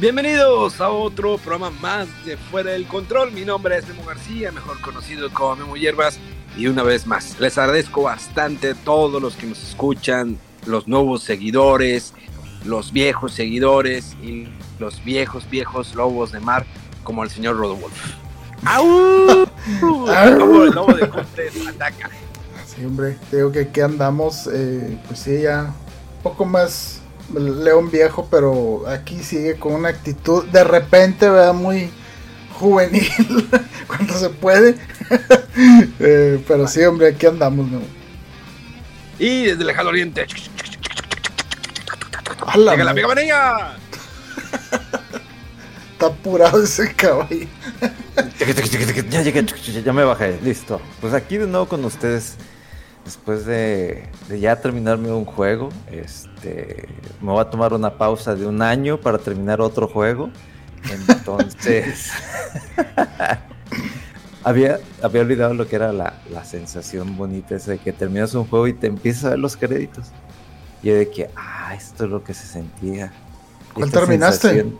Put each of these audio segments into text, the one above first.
Bienvenidos a otro programa más de Fuera del Control. Mi nombre es Memo García, mejor conocido como Memo Hierbas. Y una vez más, les agradezco bastante a todos los que nos escuchan, los nuevos seguidores, los viejos seguidores y los viejos, viejos lobos de mar, como el señor Rodolfo. ¡Au! Como el lobo de Cortés ataca. Sí, hombre, te digo que aquí andamos, eh, pues sí, ya un poco más león viejo, pero aquí sigue con una actitud de repente, ¿verdad? Muy juvenil cuando se puede. Eh, pero sí, hombre, aquí andamos, ¿no? Y desde el lejano oriente. A la Llega la madre, amiga Manilla. Está apurado ese caballo. Ya me bajé, listo. Pues aquí de nuevo con ustedes, después de, de ya terminarme un juego, este, me voy a tomar una pausa de un año para terminar otro juego. Entonces, había, había olvidado lo que era la, la sensación bonita esa de que terminas un juego y te empiezas a ver los créditos. Y yo de que, ah, esto es lo que se sentía. ¿Cuál terminaste? sensación.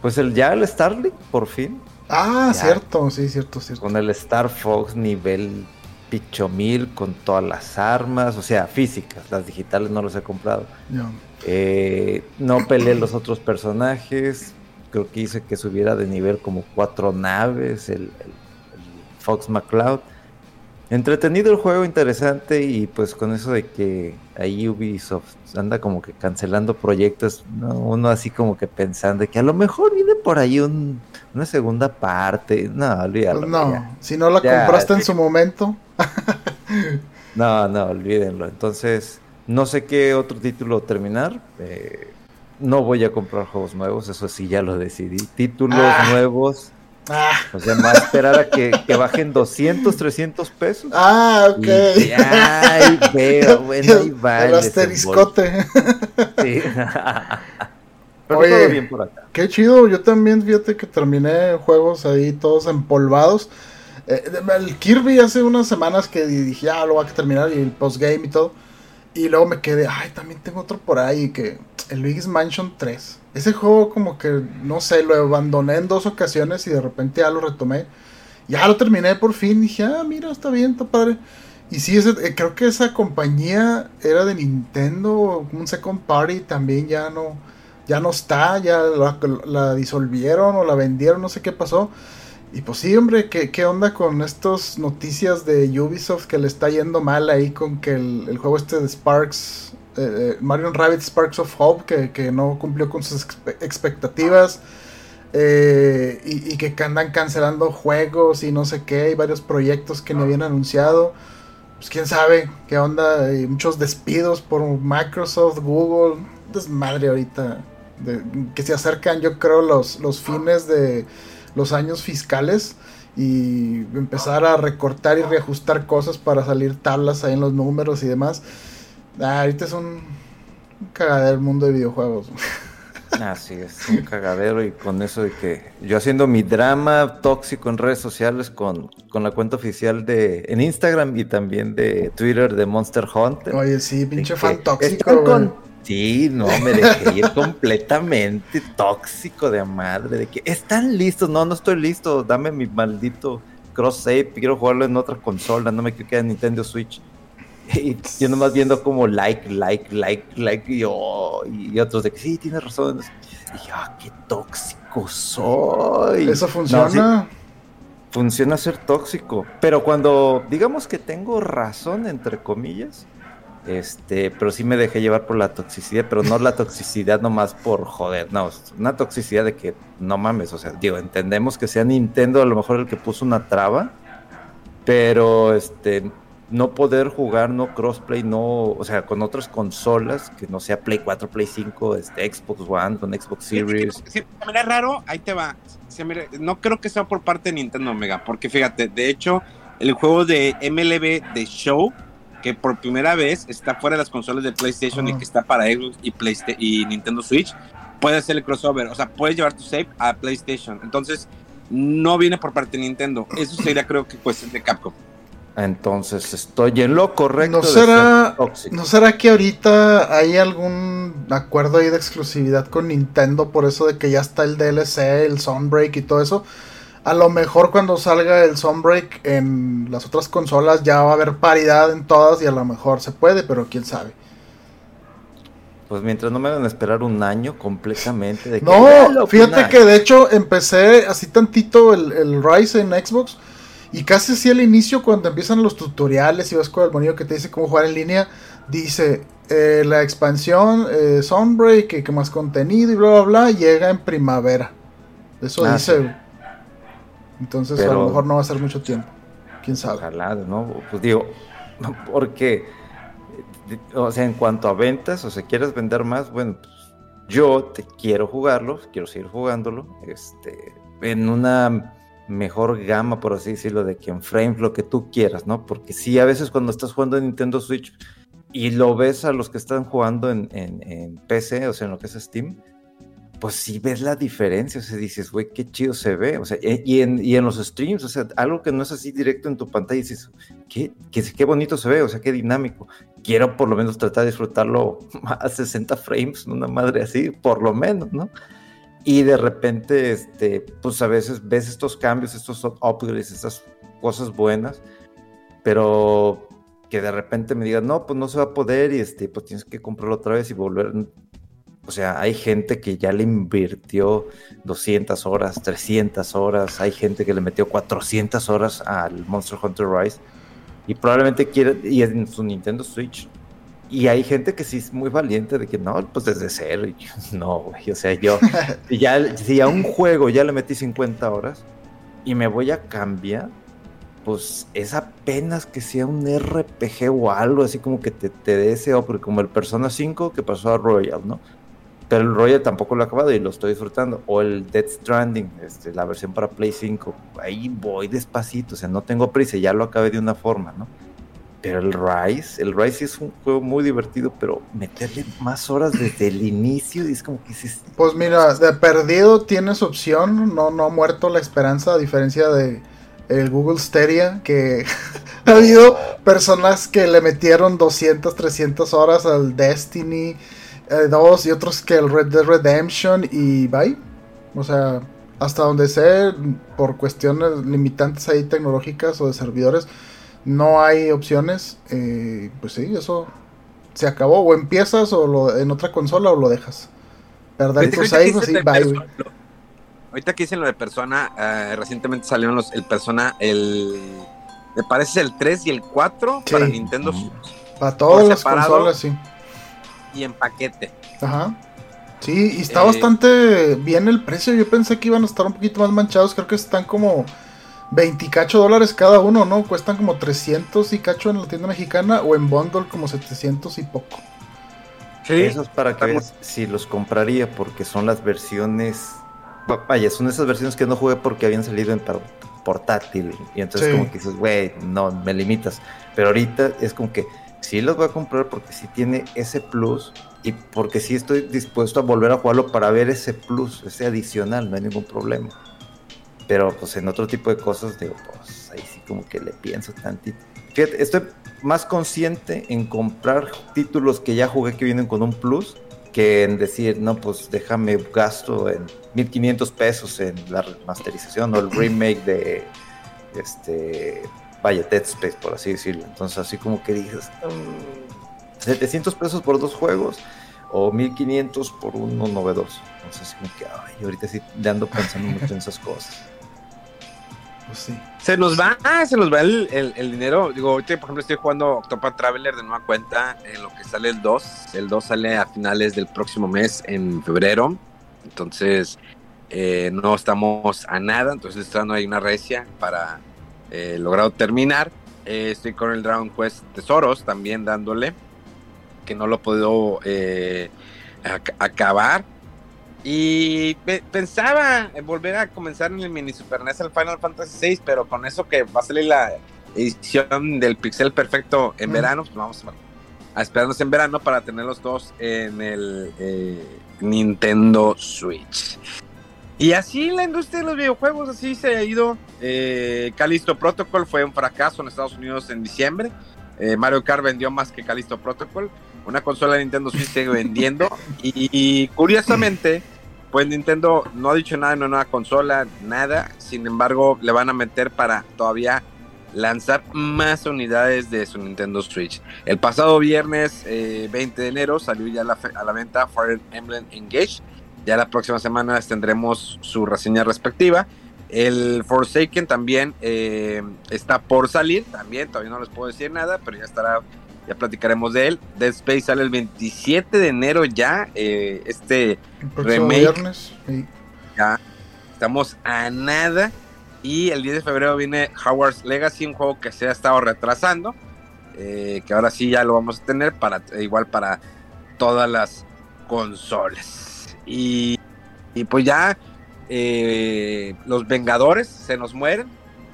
Pues el ya el Starlink, por fin. Ah, Ya. cierto, sí, cierto, cierto. Con el Star Fox nivel Pichomil, con todas las armas, o sea, físicas, las digitales no los he comprado. Ya. Eh, no peleé los otros personajes, creo que hice que subiera de nivel como cuatro naves, el, el- el Fox McCloud. Entretenido el juego, interesante, y pues con eso de que ahí Ubisoft anda como que cancelando proyectos, ¿no? uno así como que pensando que a lo mejor viene por ahí un- una segunda parte. No, olvídalo. Pues no, ya. si no la Ya, compraste en su momento. No, no, olvídenlo. Entonces, no sé qué otro título terminar. eh, no voy a comprar juegos nuevos, eso sí ya lo decidí. Títulos Ah. nuevos, Ah, o sea, a esperar a que, que bajen 200, 300 pesos. ah ok. Y ya, ahí veo, bueno, ahí va. el asteriscote. Sí. Pero Oye. todo bien por acá. Qué chido, yo también, fíjate que terminé juegos ahí todos empolvados. Eh, el Kirby hace unas semanas que dije, ya lo voy a terminar y el postgame y todo. Y luego me quedé, ay, también tengo otro por ahí, que el Luigi's Mansion 3. Ese juego como que, no sé, lo abandoné en dos ocasiones y de repente ya lo retomé. Ya lo terminé por fin, dije, ah, mira, está bien, está padre. Y sí, ese- eh, creo que esa compañía era de Nintendo, un second party, también ya no, ya no está, ya la disolvieron o la vendieron, no sé qué pasó. Y pues sí, hombre, ¿qué, qué onda con estas noticias de Ubisoft que le está yendo mal ahí con que el, el juego este de Sparks, eh, eh, Mario Rabbit Sparks of Hope, que, que no cumplió con sus expe- expectativas, eh, y, que andan cancelando juegos y no sé qué, y varios proyectos que no habían anunciado. Pues quién sabe qué onda, y muchos despidos por Microsoft, Google, desmadre ahorita, que se acercan yo creo los, los fines de los años fiscales y empezar a recortar y reajustar cosas para salir tablas ahí en los números y demás. Ah, ahorita es un, un cagadero el mundo de videojuegos. Así es, un cagadero y con eso de que yo haciendo mi drama tóxico en redes sociales con, con la cuenta oficial de en Instagram y también de Twitter de Monster Hunter. Oye, sí, pinche fan tóxico, están güey. con- Sí, no, me dejé ir completamente tóxico de madre, de que están listos, no, no estoy listo, dame mi maldito cross save, quiero jugarlo en otra consola, no me quiero quedar en Nintendo Switch. Y yo nomás viendo como like, like, like, like, y, y otros de que sí, tienes razón. Y yo, ah, qué tóxico soy. Eso No, sí, funciona. funciona ser tóxico. Pero cuando digamos que tengo razón, entre comillas, Este, pero sí me dejé llevar por la toxicidad, pero no la toxicidad nomás por joder, no, una toxicidad de que no mames, o sea, digo, entendemos que sea Nintendo a lo mejor el que puso una traba, pero este no poder jugar no crossplay, no, o sea, con otras consolas que no sea Play 4, Play 5, este Xbox One, con Xbox Series. Sí, mira raro, ahí te va. no creo que sea por parte de Nintendo Omega, porque fíjate, de hecho, el juego de MLB de Show que por primera vez está fuera de las consolas de PlayStation y que está para Xbox y, PlayStation y Nintendo Switch, puede hacer el crossover. O sea, puedes llevar tu save a PlayStation. Entonces, no viene por parte de Nintendo. Eso sería, creo que, cuestión de Capcom. Entonces estoy en lo correcto. ¿No será, ¿No será que ahorita hay algún acuerdo ahí de exclusividad con Nintendo por eso de que ya está el DLC, el Sunbreak y todo eso? A lo mejor cuando salga el Sunbreak en las otras consolas ya va a haber paridad en todas y a lo mejor se puede, pero quién sabe. Pues mientras no me hagan esperar un año completamente. De no, fíjate que de hecho empecé así tantito el, el Rise en Xbox. Y casi así al inicio, cuando empiezan los tutoriales y vas con el monito que te dice cómo jugar en línea, dice eh, la expansión eh, Sunbreak, que más contenido y bla bla bla, llega en primavera. Eso ah, dice. Entonces a lo mejor no va a ser mucho tiempo. Quién sabe. Ojalá, ¿no? Pues digo, porque, o sea, en cuanto a ventas, o sea, quieres vender más, bueno, pues, yo te quiero jugarlo, quiero seguir jugándolo, este, en una mejor gama, por así decirlo, de que en frames lo que tú quieras, ¿no? Porque sí, a veces cuando estás jugando en Nintendo Switch y lo ves a los que están jugando en, en, en PC, o sea, en lo que es Steam, pues sí ves la diferencia, o sea, dices, güey, qué chido se ve, o sea, eh, y en, y en, los streams, o sea, algo que no es así directo en tu pantalla, dices, qué, qué, qué, bonito se ve, o sea, qué dinámico. Quiero por lo menos tratar de disfrutarlo a 60 frames, una madre así, por lo menos, ¿no? Y de repente, este, pues a veces ves estos cambios, estos upgrades, estas cosas buenas, pero que de repente me digan, no, pues no se va a poder y este, pues tienes que comprarlo otra vez y volver o sea, hay gente que ya le invirtió 200 horas, 300 horas, hay gente que le metió 400 horas al Monster Hunter Rise y probablemente quiere, y en su Nintendo Switch. Y hay gente que sí es muy valiente de que no, pues desde cero. no, güey, o sea, yo, ya, si a un juego ya le metí 50 horas y me voy a cambiar, pues es apenas que sea un RPG o algo así como que te, te dé ese, porque como el Persona 5 que pasó a Royal, ¿no? El Royal tampoco lo he acabado y lo estoy disfrutando. O el Dead Stranding, este, la versión para Play 5. Ahí voy despacito, o sea, no tengo prisa, ya lo acabé de una forma, ¿no? Pero el Rise, el Rise es un juego muy divertido, pero meterle más horas desde el inicio es como que se... Pues mira, de perdido tienes opción, no, no ha muerto la esperanza, a diferencia de el Google Stadia, que ha habido personas que le metieron 200, 300 horas al Destiny, eh, dos y otros que el Red Dead Redemption y bye. O sea, hasta donde sé, por cuestiones limitantes ahí tecnológicas o de servidores, no hay opciones. Eh, pues sí, eso se acabó. O empiezas o lo, en otra consola o lo dejas. Perder tu save, sí, bye. Ahorita que dicen lo de Persona, eh, recientemente salieron los, el Persona, el. Me parece el 3 y el 4 para Nintendo. Para todas las consolas, sí y en paquete. Ajá. Sí, y está eh, bastante bien el precio. Yo pensé que iban a estar un poquito más manchados. Creo que están como 20 cacho dólares cada uno, ¿no? Cuestan como 300 y cacho en la tienda mexicana o en bundle como 700 y poco. Sí, Eso es para que si los compraría porque son las versiones... Vaya, son esas versiones que no jugué porque habían salido en portátil. Y entonces como que dices, güey, no, me limitas. Pero ahorita es como que sí los voy a comprar porque sí tiene ese plus y porque sí estoy dispuesto a volver a jugarlo para ver ese plus, ese adicional, no hay ningún problema. Pero pues en otro tipo de cosas, digo, pues ahí sí como que le pienso tantito. Fíjate, estoy más consciente en comprar títulos que ya jugué que vienen con un plus que en decir, no, pues déjame gasto en 1500 pesos en la remasterización o el remake de este vaya, Dead Space, por así decirlo. Entonces, así como que dices, 700 mm, pesos por dos juegos o 1500 por uno novedoso. Entonces, así como que, ay, ahorita sí le ando pensando mucho en esas cosas. pues sí. Se nos va, se nos va el, el- el dinero. Digo, ahorita, por ejemplo, estoy jugando Octopath Traveler de nueva cuenta en lo que sale el 2. El 2 sale a finales del próximo mes, en febrero. Entonces, eh, no estamos a nada. Entonces, está no hay una recia para eh, lograr terminar. Eh, estoy con el Dragon Quest Tesoros también dándole. Que no lo he podido eh, ac- acabar. Y pe- pensaba en volver a comenzar en el mini Super NES el Final Fantasy VI, pero con eso que va a salir la edición del Pixel Perfecto en Mm. verano, pues vamos a, a esperarnos en verano para tener los dos en el Nintendo Switch. Y así la industria de los videojuegos, así se ha ido. Eh, Callisto Protocol fue un fracaso en Estados Unidos en diciembre. Eh, Mario Kart vendió más que Callisto Protocol. Una consola de Nintendo Switch sigue vendiendo. Y, y curiosamente, pues Nintendo no ha dicho nada en una nueva consola, nada. Sin embargo, le van a meter para todavía lanzar más unidades de su Nintendo Switch. El pasado viernes eh, 20 de enero salió ya la, a la venta Fire Emblem Engage. Ya la próxima semana tendremos su reseña respectiva. El Forsaken también eh, está por salir, también todavía no les puedo decir nada, pero ya estará, ya platicaremos de él. Dead Space sale el 27 de enero ya, eh, este El Remake. viernes. sí. ya estamos a nada. Y el 10 de febrero viene Howard's Legacy, un juego que se ha estado retrasando. eh, que ahora sí ya lo vamos a tener para igual para todas las consolas. Y, y pues ya eh, los Vengadores se nos mueren.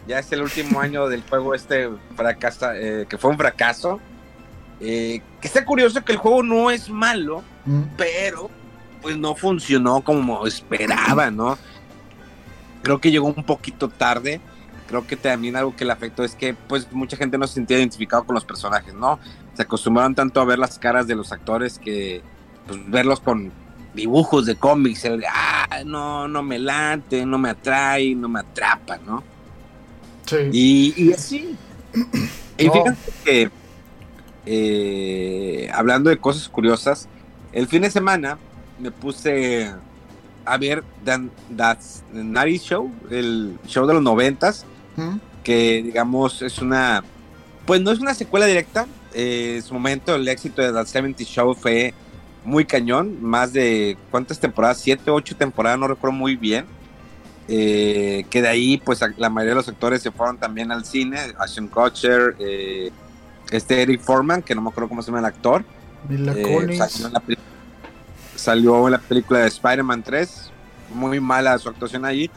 Ya es el último año del juego este fracasa, eh, que fue un fracaso. Eh, que está curioso que el juego no es malo, Mm. pero pues no funcionó como esperaba, ¿no? Creo que llegó un poquito tarde. Creo que también algo que le afectó es que pues mucha gente no se sentía identificado con los personajes, ¿no? Se acostumbraron tanto a ver las caras de los actores que pues verlos con dibujos de cómics, el, ah, no, no me late, no me atrae, no me atrapa, ¿no? Sí. Y, y así. Y No. fíjate que, eh, hablando de cosas curiosas, el fin de semana me puse a ver Dan, That's the Night Show, el show de los noventas, Mm. que digamos es una, pues no es una secuela directa. eh, en su momento el éxito de That 70 Show fue muy cañón, más de cuántas temporadas, siete, ocho temporadas, no recuerdo muy bien. Eh, que de ahí, pues la mayoría de los actores se fueron también al cine. Ashton Kutcher, eh, este Eric Foreman, que no me acuerdo cómo se llama el actor. Mila eh, salió, en la salió en la película de Spider-Man 3. Muy mala su actuación allí.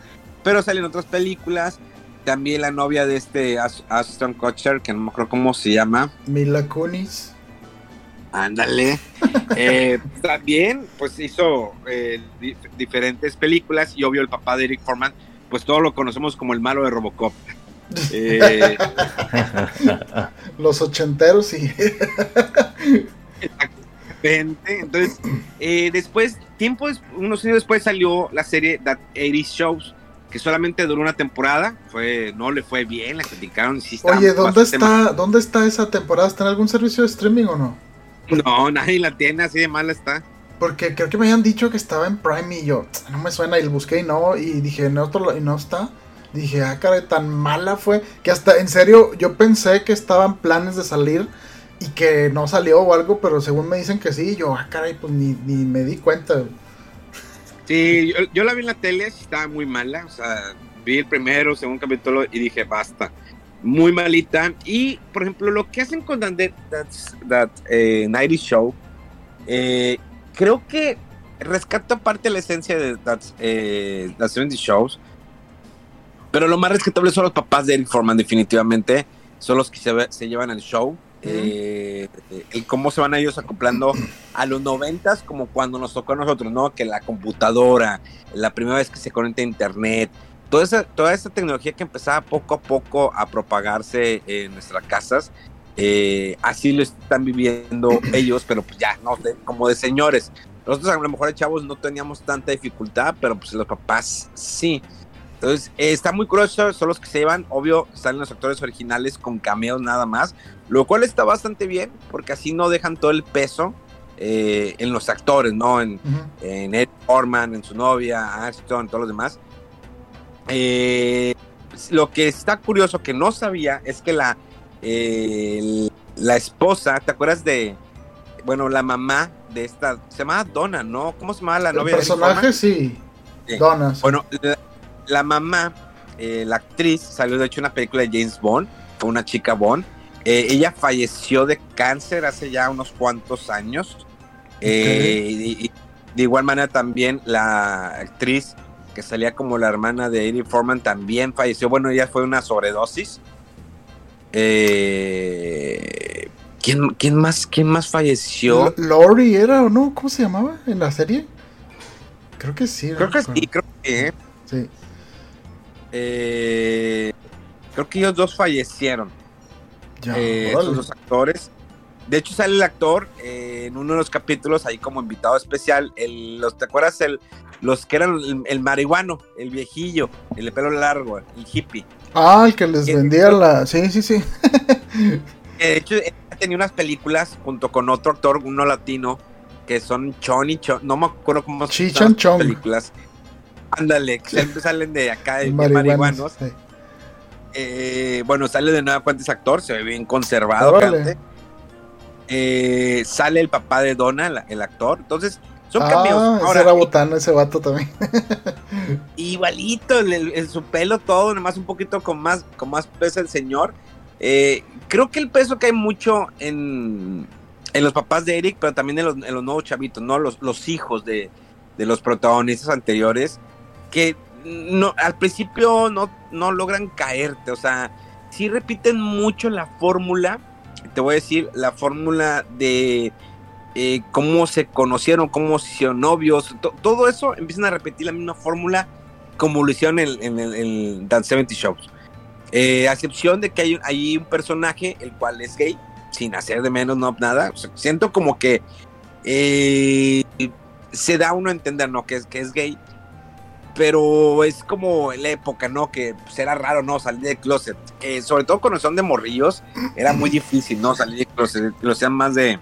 Pero salió en otras películas. También la novia de este Ash- Ashton Kutcher, que no me acuerdo cómo se llama. Mila Kunis. Ándale. Eh, también, pues hizo eh, di- diferentes películas y obvio el papá de Eric Foreman, pues todos lo conocemos como el malo de Robocop. Eh, Los ochenteros y. exactamente. Entonces, eh, después, tiempo, unos años después salió la serie That 80 Shows, que solamente duró una temporada. Fue, no le fue bien, la criticaron. sí Oye, ¿dónde mal. está, ¿dónde está esa temporada? ¿Está en algún servicio de streaming o no? No, nadie la tiene, así de mala está. Porque creo que me habían dicho que estaba en Prime y yo, no me suena, y lo busqué y no, y dije, en otro y no está. Dije, ah, caray, tan mala fue, que hasta, en serio, yo pensé que estaban planes de salir y que no salió o algo, pero según me dicen que sí, yo, ah, caray, pues ni, ni me di cuenta. Sí, yo, yo la vi en la tele, estaba muy mala. O sea, vi el primero, segundo capítulo y dije, basta. Muy malita. Y, por ejemplo, lo que hacen con That, That's- That eh, 90 Show, eh, creo que rescata parte de la esencia de That's, eh, That 70 Shows. Pero lo más rescatable son los papás de Eric Foreman, definitivamente. Son los que se, llevan el show. Eh, el cómo se van ellos acoplando a los noventas como cuando nos tocó a nosotros, ¿no? Que la computadora, la primera vez que se conecta a internet, toda esa, toda esa tecnología que empezaba poco a poco a propagarse en nuestras casas, eh, así lo están viviendo ellos, pero pues ya, no, de- como de señores. Nosotros a lo mejor de chavos no teníamos tanta dificultad, pero pues los papás sí. Entonces, eh, está muy curioso, son los que se llevan, obvio, salen los actores originales con cameos nada más, lo cual está bastante bien, porque así no dejan todo el peso eh, en los actores, ¿no? En, en Ed Orman, en su novia, Ashton, todos los demás. Eh, lo que está curioso que no sabía es que la, eh, la esposa, ¿te acuerdas de, bueno, la mamá de esta, se llama Donna, ¿no? ¿Cómo se llama la novia? El personaje, sí. Sí. Donna. sí. Bueno, la, la mamá, eh, la actriz, salió de hecho una película de James Bond, fue una chica Bond. Eh, ella falleció de cáncer hace ya unos cuantos años. Y- y de igual manera también la actriz que salía como la hermana de Eddie Foreman también falleció. Bueno, ella fue una sobredosis. Eh, ¿quién, quién más, ¿Quién más falleció? Lori era o no, ¿cómo se llamaba en la serie? Creo que sí. Creo que sí, creo que... ¿eh? Sí. Eh, creo que ellos dos fallecieron. Ya, eh, esos dos actores. De hecho, sale el actor eh, en uno de los capítulos ahí como invitado especial. El, los, ¿Te acuerdas? El, los que eran el, el marihuano, el viejillo, el de pelo largo, el hippie. Ah, el que les vendía la. Sí, sí, sí. Eh, De hecho, tenía unas películas junto con otro actor, uno latino, que son Chon y Chon. No me acuerdo cómo se llaman las películas. Ándale, que siempre salen de acá, de, Marihuanos, marihuanos. sí. Eh, bueno, sale de nueva cuenta ese actor, se ve bien conservado. Eh, sale el papá de Donna, la- el actor. Entonces, son Ah, cambios. ese Ahora, era botana, ese vato también. igualito, el, el- su pelo, todo, nomás un poquito con más, con más peso el señor. Eh, creo que el peso que hay mucho en, en los papás de Eric, pero también en los, en los nuevos chavitos, ¿no? Los, los hijos de, de los protagonistas anteriores, que no, al principio no, no logran caerte, o sea, sí repiten mucho la fórmula, te voy a decir, la fórmula de eh, cómo se conocieron, cómo se hicieron novios, to- todo eso empiezan a repetir la misma fórmula como lo hicieron en, en el en Dance 70 Shows. Eh, a excepción de que hay, hay un personaje el cual es gay, sin hacer de menos no nada. Siento como que eh, se da uno a entender, ¿no? Que es, que es gay. Pero es como la época, ¿no? Que pues, era raro, ¿no? Salir del closet. Que sobre todo cuando son de morrillos, era muy difícil, ¿no? Salir del closet. Lo sean más de,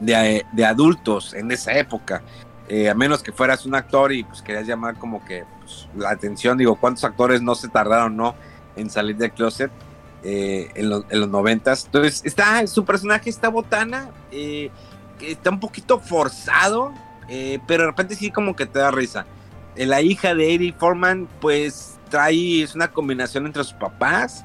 de, de adultos en esa época. Eh, a menos que fueras un actor y pues querías llamar como que pues, la atención. Digo, ¿cuántos actores no se tardaron, no? En salir del closet eh, en, en los noventas. Entonces, está, su personaje está botana. eh, que está un poquito forzado. eh, pero de repente sí como que te da risa. Eh, la hija de Eddie Foreman, pues trae, es una combinación entre sus papás.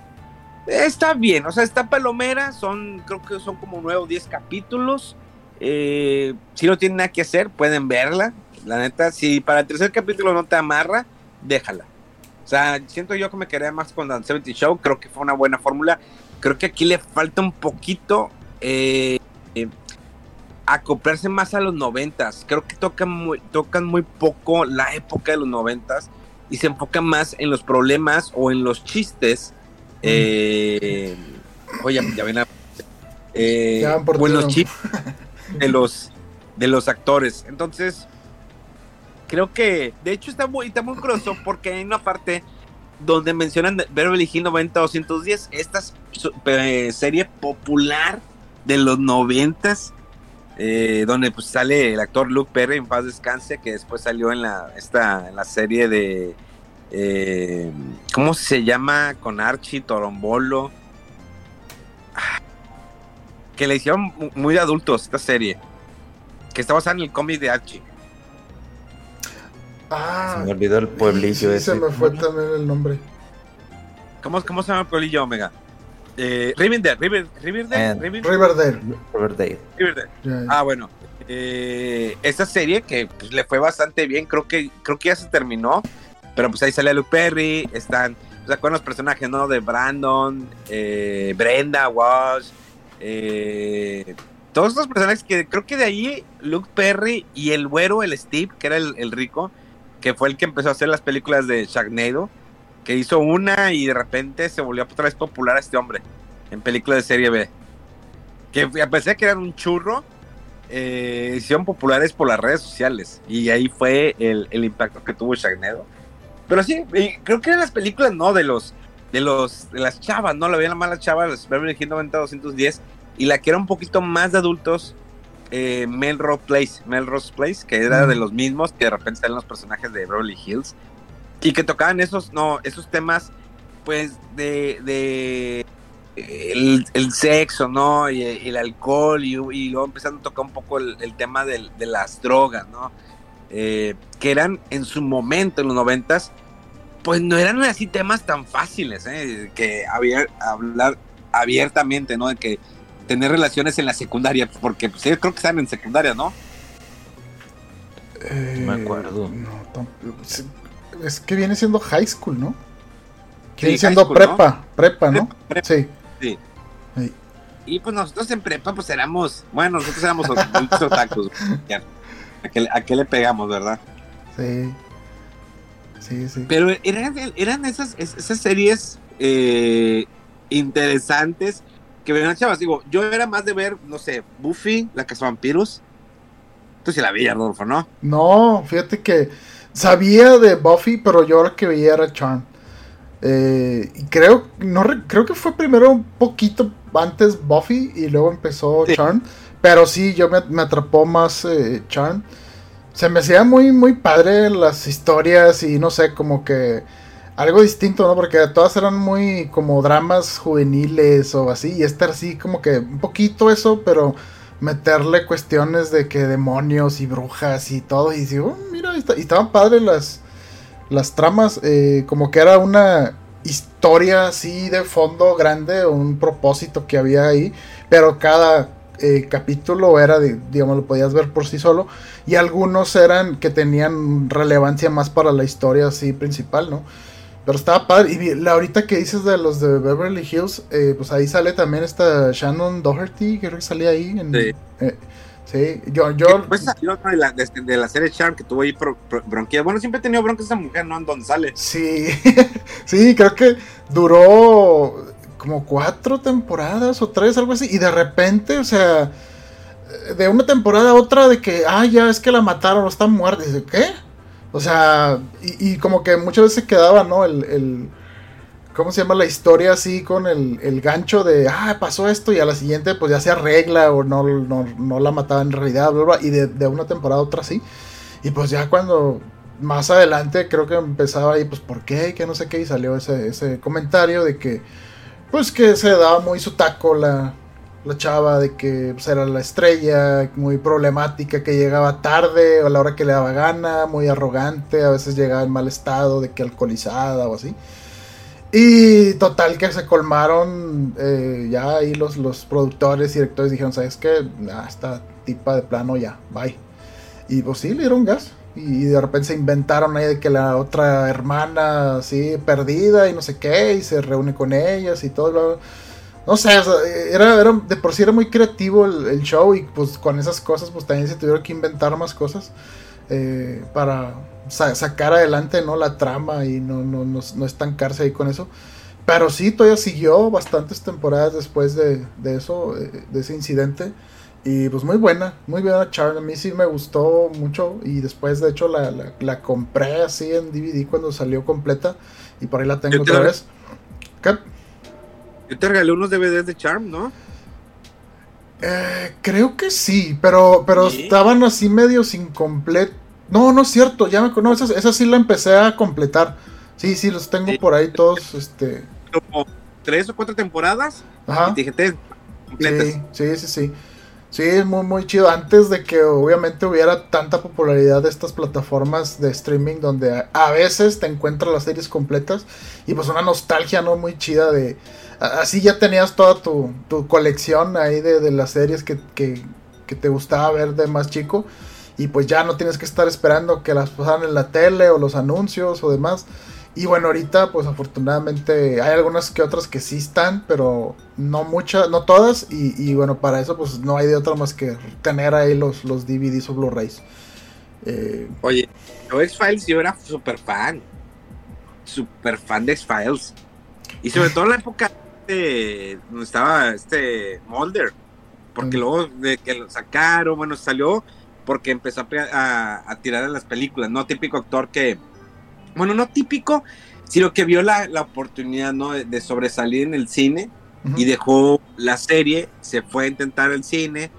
Está bien, o sea, está palomera, son, creo que son como nueve o diez capítulos. Eh, si no tienen nada que hacer, pueden verla. La neta, si para el tercer capítulo no te amarra, déjala. O sea, siento yo que me quedé más con The 70 Show, creo que fue una buena fórmula. Creo que aquí le falta un poquito eh, eh, acoplarse más a los noventas. Creo que tocan muy, tocan muy poco la época de los noventas y se enfocan más en los problemas o en los chistes. Eh, oye, ya ven a- eh, por o en ti, los ¿no? chistes de los de los actores. Entonces, creo que de hecho está muy, está muy curioso porque hay una parte donde mencionan Beverly Hills 90-210, esta su- eh, serie popular de los noventas, eh, donde pues sale el actor Luke Perry en paz descanse, que después salió en la, esta, en la serie de, eh, ¿cómo se llama? Con Archie, Torombolo, Ah, que le hicieron mu- muy de adultos esta serie, que está basada en el cómic de Archie. Ah, Se me olvidó el pueblillo sí, ese. se me fue también el nombre. ¿Cómo, cómo se llama el pueblillo Omega? Eh, Rivendell, River, Riverdale, Eh, River- Riverdale. Riverdale. Riverdale. Ah, bueno. Eh, esta serie que pues, le fue bastante bien, creo que creo que ya se terminó, pero pues ahí sale Luke Perry, están, ¿se acuerdan los personajes, no? De Brandon, eh, Brenda, Walsh, eh, todos estos personajes que creo que de ahí Luke Perry y el güero, el Steve, que era el, el rico, que fue el que empezó a hacer las películas de Sharknado, que hizo una y de repente se volvió otra vez popular este hombre en películas de serie B. Que a pesar de que eran un churro, eh, hicieron populares por las redes sociales. Y ahí fue el, el impacto que tuvo Sharknado. Pero sí, creo que eran las películas, no, de los, de los, de las chavas, ¿no? La veían la mala chava, los Beverly Hills 90-210. Y la que era un poquito más de adultos, eh, Melrose Place, Melrose Place, que era de los mismos que de repente salen los personajes de Beverly Hills. Y que tocaban esos, no, esos temas pues, de, de el, el sexo, ¿no? Y el alcohol, y, y luego empezando a tocar un poco el, el tema del- de, las drogas, ¿no? Eh, que eran en su momento, en los noventas, pues no eran así temas tan fáciles, ¿eh? Que había, hablar abiertamente, ¿no? De que tener relaciones en la secundaria, porque pues ellos creo que están en secundaria, ¿no? Eh, me acuerdo. no, es que viene siendo high school, ¿no? Viene siendo school, prepa, prepa, ¿no? Prepa, Sí. Sí. Sí. Y pues nosotros en prepa, pues éramos, bueno, nosotros éramos otakus. ¿A qué, a qué le pegamos, verdad? Sí. Sí, sí. Pero eran, eran esas, es- esas series eh, interesantes que venían chavas. Digo, yo era más de ver, no sé, Buffy, la Casa Vampiros. Tú sí la veías, Rodolfo, ¿no? No, fíjate que sabía de Buffy, pero yo lo que veía era Charm. Eh, y creo, no, re- creo que fue primero un poquito antes Buffy y luego empezó Sí. Charm. Pero sí, yo me, me atrapó más eh, Charm. Se me hacía muy, muy padre las historias y no sé, como que algo distinto, ¿no? Porque todas eran muy como dramas juveniles o así. Y esta así como que un poquito eso, pero meterle cuestiones de que demonios y brujas y todo. Y digo, "Oh, mira, y, estaban padres las, las tramas. eh, como que era una historia así de fondo grande, un propósito que había ahí. Pero cada eh, capítulo era, de, digamos, lo podías ver por sí solo. Y algunos eran que tenían relevancia más para la historia así principal, ¿no? Pero estaba padre. Y la ahorita que dices de los de Beverly Hills, eh, pues ahí sale también esta Shannon Doherty, creo que salía ahí. En, Sí. eh, sí, yo, yo, Pues salió de, la, de, de la serie Charm que tuvo ahí pro-. Bueno, siempre he tenido bronquias esa mujer, ¿no? En donde sale. sí, sí, creo que duró como cuatro temporadas o tres, algo así. Y de repente, o sea, de una temporada a otra de que, ah, ya es que la mataron, está muerta. Dice, ¿qué? O sea, y, como que muchas veces quedaba, ¿no? El, ¿cómo se llama la historia así con el, el gancho de, ah, pasó esto y a la siguiente pues ya se arregla o no, no, no la mataba en realidad, bla, bla, y de, de una temporada a otra sí. Y pues ya cuando más adelante creo que empezaba ahí, pues ¿por qué? Que no sé qué, y salió ese, ese comentario de que, pues que se daba muy su taco la, la chava, de que pues, era la estrella, muy problemática, que llegaba tarde o a la hora que le daba gana, muy arrogante, a veces llegaba en mal estado, de que alcoholizada o así. Y total que se colmaron eh, ya ahí los, los productores y directores dijeron, ¿sabes qué? Esta tipa de plano ya, bye. Y pues sí, le dieron gas. Y de repente se inventaron ahí de que la otra hermana así perdida y no sé qué, y se reúne con ellas y todo. Lo... No sé, o sea, era, era, de por sí era muy creativo el, el, show y pues con esas cosas pues también se tuvieron que inventar más cosas eh, para sa sacar adelante no la trama y no, no, no, no, estancarse ahí con eso. Pero sí, todavía siguió bastantes temporadas después de, de eso, eh, de ese incidente. Y pues muy buena, muy buena Charm. A mí sí me gustó mucho. Y después, de hecho, la, la, la compré así en DVD cuando salió completa. Y por ahí la tengo otra vez. ¿Qué? Yo te regalé unos DVDs de Charm, ¿no? Eh, creo que sí, pero, pero ¿Sí? estaban así medio sin completo. No, no es cierto, ya me conozco. Esa, esa, sí la empecé a completar. Sí, sí, los tengo sí. por ahí todos. Este... Como tres o cuatro temporadas. Ajá. Y dije, completas. Sí, sí, sí, sí. Sí, es muy, muy chido. Antes de que obviamente hubiera tanta popularidad de estas plataformas de streaming donde a veces te encuentras las series completas y pues una nostalgia no muy chida de... Así ya tenías toda tu, tu colección ahí de, de las series que, que, te gustaba ver de más chico y pues ya no tienes que estar esperando que las pasaran en la tele o los anuncios o demás. Y bueno, ahorita pues afortunadamente hay algunas que otras que sí están, pero no muchas, no todas. Y, bueno, para eso pues no hay de otra más que tener ahí los, los DVDs o Blu-rays. Eh, Oye, yo X-Files yo era súper fan. Súper fan de X-Files. Y sobre todo en la época de, donde estaba este Mulder. Porque luego de que lo sacaron, bueno, salió porque empezó a, a, a tirar en las películas, ¿no? Típico actor que bueno, no típico, sino que vio la, la oportunidad ¿no? de, de, sobresalir en el cine uh -huh. y dejó la serie, se fue a intentar el cine,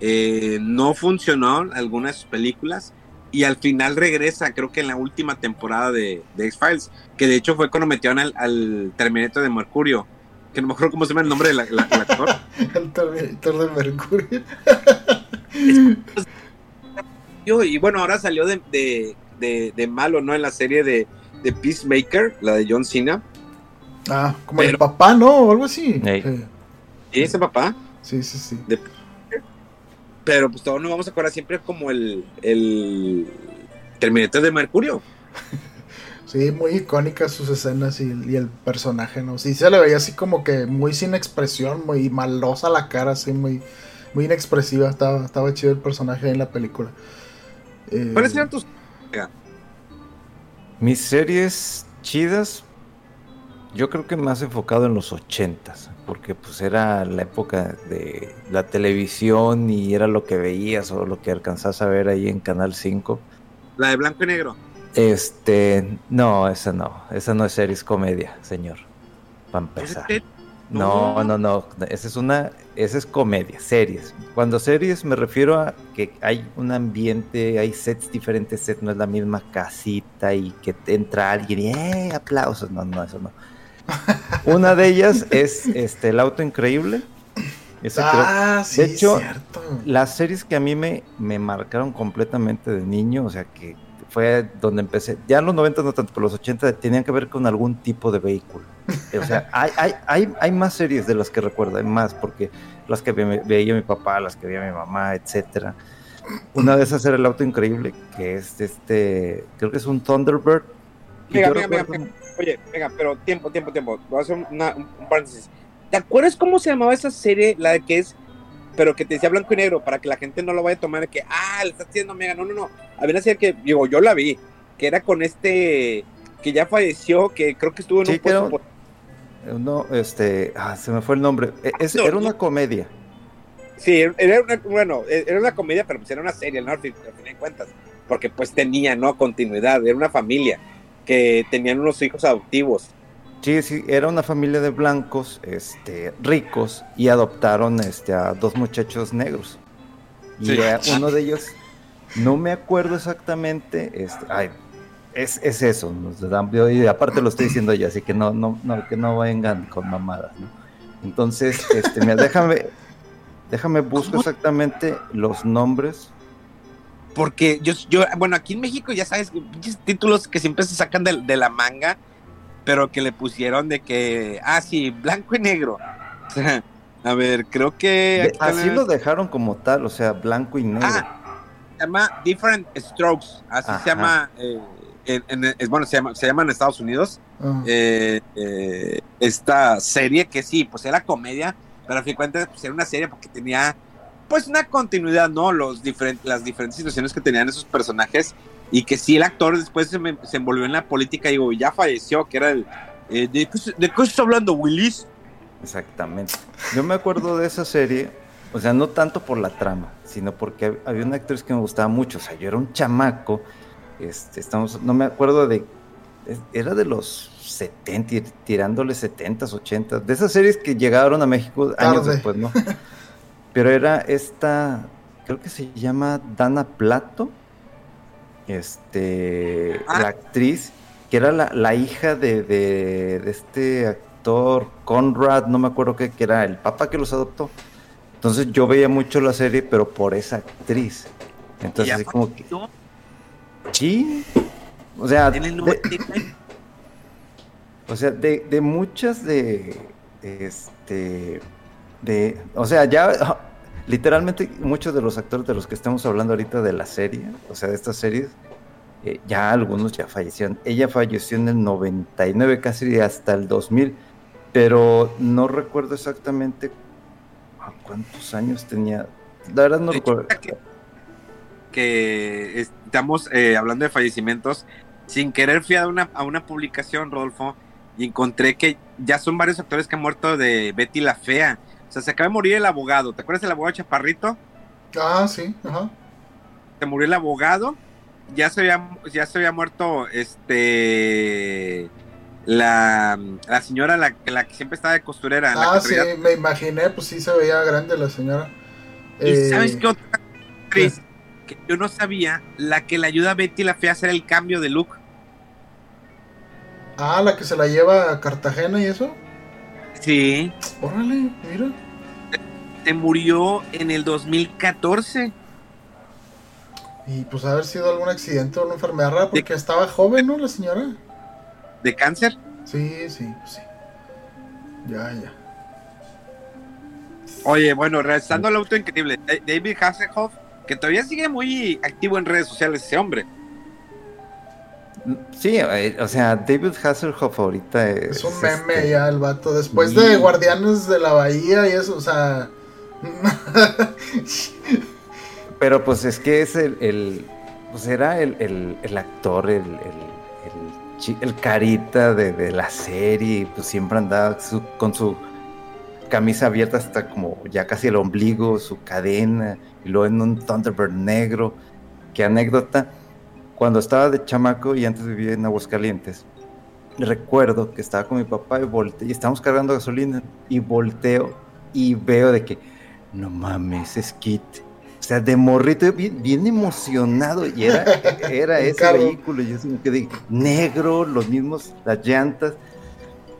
eh, no funcionó algunas de sus películas y al final regresa, creo que en la última temporada de, de X-Files, que de hecho fue cuando metieron al, al Terminator de Mercurio, que no me acuerdo cómo se llama el nombre del actor. el Terminator de Mercurio. y bueno, ahora salió de, de, de, de, malo, ¿no? En la serie de, de Peacemaker, la de John Cena. Ah, como Pero, el papá, ¿no? O algo así. Sí. ¿Y ese papá? Sí, sí, sí. De, pero pues todos nos vamos a acordar siempre como el, el Terminator de Mercurio. Sí, muy icónicas sus escenas y, y, el personaje, ¿no? Sí, se le veía así como que muy sin expresión, muy malosa la cara, así muy, muy inexpresiva. Estaba, estaba chido el personaje en la película. Eh, ¿Cuáles eran tus... Mis series chidas, yo creo que más enfocado en los ochentas, porque pues era la época de la televisión y era lo que veías o lo que alcanzás a ver ahí en Canal 5. La de blanco y negro. Este, no, esa no, esa no es series comedia, señor. Para empezar. No, no, no, esa es una, esa es comedia, series. Cuando series me refiero a que hay un ambiente, hay sets diferentes, sets no es la misma casita y que entra alguien y ¡eh! aplausos. No, no, eso no. Una de ellas es este el auto increíble. ah, sí, de hecho, cierto. las series que a mí me, me marcaron completamente de niño, o sea que fue donde empecé. Ya en los 90 no tanto, pero los 80 tenían que ver con algún tipo de vehículo. O sea, hay, hay, hay, hay más series de las que recuerdo, hay más, porque las que ve, veía mi papá, las que veía mi mamá, etcétera. Una de esas era el auto increíble, que es este, creo que es un Thunderbird. Mira, mira, mira, Oye, venga, pero tiempo, tiempo, tiempo. Voy a hacer una, un, un paréntesis. ¿Te acuerdas cómo se llamaba esa serie, la de que es pero que te decía blanco y negro para que la gente no lo vaya a tomar de que, ah, le estás haciendo mega. No, no, no. Había una serie que, digo, yo la vi, que era con este, que ya falleció, que creo que estuvo en Sí, un puesto. un- No, este, ah, se me fue el nombre. E- es- No, era una comedia. Sí, era una, bueno, era una comedia, pero pues era una serie, ¿no? Al fin, al fin de cuentas. Porque pues tenía, ¿no? Continuidad. Era una familia que tenían unos hijos adoptivos. Sí, sí, era una familia de blancos, este, ricos, y adoptaron este, a dos muchachos negros. Y Sí. uno de ellos, no me acuerdo exactamente, este, ay, es, es eso, nos dan- y aparte lo estoy diciendo yo, así que no, no, no, que no vengan con mamadas, ¿no? Entonces, este, mira, déjame, déjame busco ¿Cómo? exactamente los nombres. Porque yo, yo, bueno, aquí en México ya sabes, pinches títulos que siempre se sacan de, de la manga, pero que le pusieron de que, ah, sí, blanco y negro. O sea, a ver, creo que... Así la- lo dejaron como tal, o sea, blanco y negro. Ah, se llama Different Strokes, así Ajá. se llama, eh, en- en- es, bueno, se llama, se llama en Estados Unidos, Ah. eh, eh, esta serie que sí, pues era comedia, pero a fin de cuentas pues era una serie porque tenía pues una continuidad, ¿no? Los diferentes, las diferentes situaciones que tenían esos personajes y que sí el actor después se, me- se envolvió en la política y digo, ya falleció, que era el... eh, ¿de, qué, ¿De estás hablando, Willis? Exactamente. Yo me acuerdo de esa serie, o sea, no tanto por la trama, sino porque hab- había una actriz que me gustaba mucho. O sea, yo era un chamaco, este, estamos, no me acuerdo de, era de los 70, tir- tirándole 70, 80, de esas series que llegaron a México años Tarde. después, ¿no? Pero era esta, creo que se llama Dana Plato, este, Ah. la actriz, que era la, la hija de, de- de este actor Conrad, no me acuerdo qué, que era el papá que los adoptó. Entonces yo veía mucho la serie, pero por esa actriz. Entonces así como que, sí, o sea, de- 99. o sea, de, de muchas de, este, de, o sea, ya literalmente muchos de los actores de los que estamos hablando ahorita de la serie, o sea, de estas series, eh, ya algunos ya fallecieron. Ella falleció en el 99, casi hasta el 2000, pero no recuerdo exactamente a cuántos años tenía. La verdad no De recuerdo. que, que estamos eh, hablando de fallecimientos, sin querer fui a una, a una publicación, Rodolfo, y encontré que ya son varios actores que han muerto de Betty la Fea. Sea, se acaba de morir el abogado. ¿Te acuerdas del abogado Chaparrito? Ah, sí, ajá. Se murió el abogado. Ya se había, ya se había muerto este la, la señora, la, la que siempre estaba de costurera. la Ah, que sí, me imaginé, pues sí se veía grande la señora. ¿Y Eh, sabes qué otra actriz que yo no sabía, la que le ayuda a Betty la Fea a hacer el cambio de look. Ah, la que se la lleva a Cartagena y eso. Sí. Órale, mira. Se murió en el 2014. Y pues haber sido algún accidente o una enfermedad rara porque estaba joven, ¿no? La señora. ¿De cáncer? Sí, sí, pues sí. Ya, ya. Oye, bueno, regresando al auto increíble, David Hasselhoff, que todavía sigue muy activo en redes sociales ese hombre. Sí, eh, o sea, David Hasselhoff ahorita es, es un meme este... ya el vato. Después de Guardianes de la Bahía y eso, o sea. Pero pues es que es el. pues era el, el, actor, el, el, carita de, de, la serie. Pues siempre andaba con su camisa abierta hasta como ya casi el ombligo, su cadena. Y luego en un Thunderbird negro. Qué anécdota cuando estaba de chamaco y antes vivía en Aguascalientes, recuerdo que estaba con mi papá y volteé, y estábamos cargando gasolina, y volteo y veo de que, no mames, es Kit. O sea, de morrito, bien, bien emocionado, y era, era ese carro. vehículo, y yo me quedé negro, los mismos, las llantas.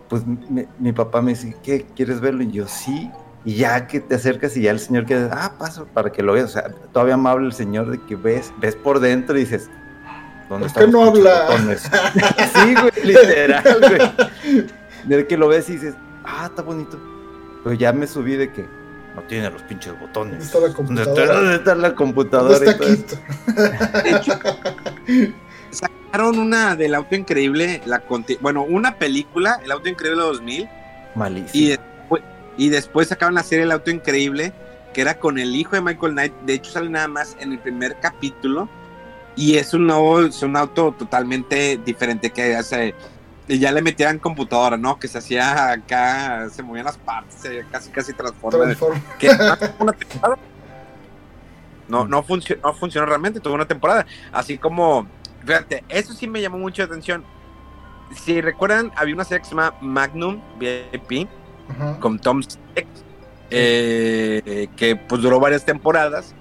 Pues mi, mi papá me dice, ¿qué? ¿Quieres verlo? Y yo, sí. Y ya que te acercas y ya el señor queda, ah, paso para que lo veas. O sea, todavía amable el señor de que ves, ves por dentro y dices, ¿Dónde es que no habla? sí, güey, literal, güey. De que lo ves y dices, ah, está bonito. Pero ya me subí de que no tiene los pinches botones. ¿Dónde está la computadora? ¿Dónde está la computadora? ¿Dónde está Kit? De hecho, sacaron una del auto increíble, la bueno, una película, el auto increíble 2000. Malísimo. Y después, y después sacaron la serie El auto increíble, que era con el hijo de Michael Knight. De hecho, sale nada más en el primer capítulo y es un nuevo, es un auto totalmente diferente que hace, y ya le metían computadora, ¿no? Que se hacía acá, se movían las partes, se casi casi transforma. Transforma. Que una temporada. No, no, funcionó, no funcionó realmente, tuvo una temporada. Así como, fíjate, eso sí me llamó mucho la atención. Si recuerdan, había una serie que se llama Magnum VIP con Tom Selleck, eh, que pues duró varias temporadas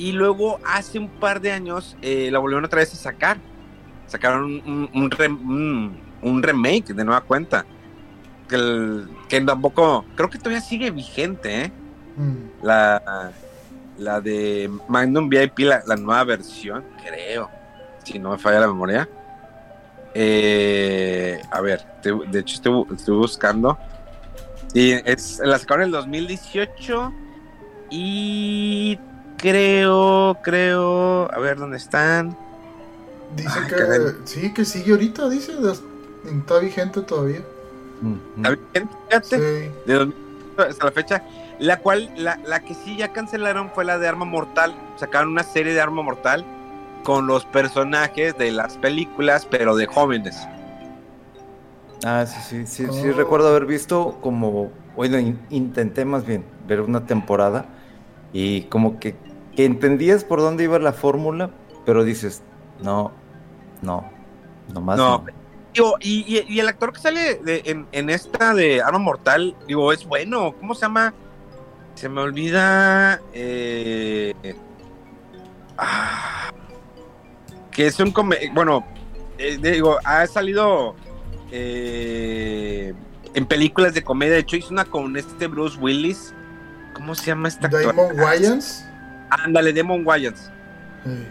y luego hace un par de años eh, la volvieron otra vez a sacar. Sacaron un, un, un, un remake de nueva cuenta. Que, el, que, tampoco, creo que todavía sigue vigente, ¿eh? Mm. La, la de Magnum VIP, la, la, nueva versión, creo. Si no me falla la memoria. Eh, a ver, te, de hecho estoy, estoy buscando. Y es, la sacaron en el 2018 y creo, creo, a ver dónde están. Dice que caray. sí, que sigue ahorita, dice, está vigente todavía. ¿Está vigente? Fíjate, sí. de 2000 hasta la fecha. La cual, la, la, que sí ya cancelaron fue la de Arma Mortal. Sacaron una serie de Arma Mortal con los personajes de las películas, pero de jóvenes. Ah, sí, sí, sí, oh. sí recuerdo haber visto como, bueno, in, intenté más bien ver una temporada y como que que entendías por dónde iba la fórmula, pero dices, no, no, nomás no. no. Digo, y, y, y, el actor que sale de, en, en, esta de Arma Mortal, digo, es bueno. ¿Cómo se llama? Se me olvida. Eh, ah, que es un. Bueno, eh, digo, ha salido eh, en películas de comedia. De hecho, hizo una con este Bruce Willis. ¿Cómo se llama esta actor? Damon Wayans. Ándale, Demon Wayans. Sí.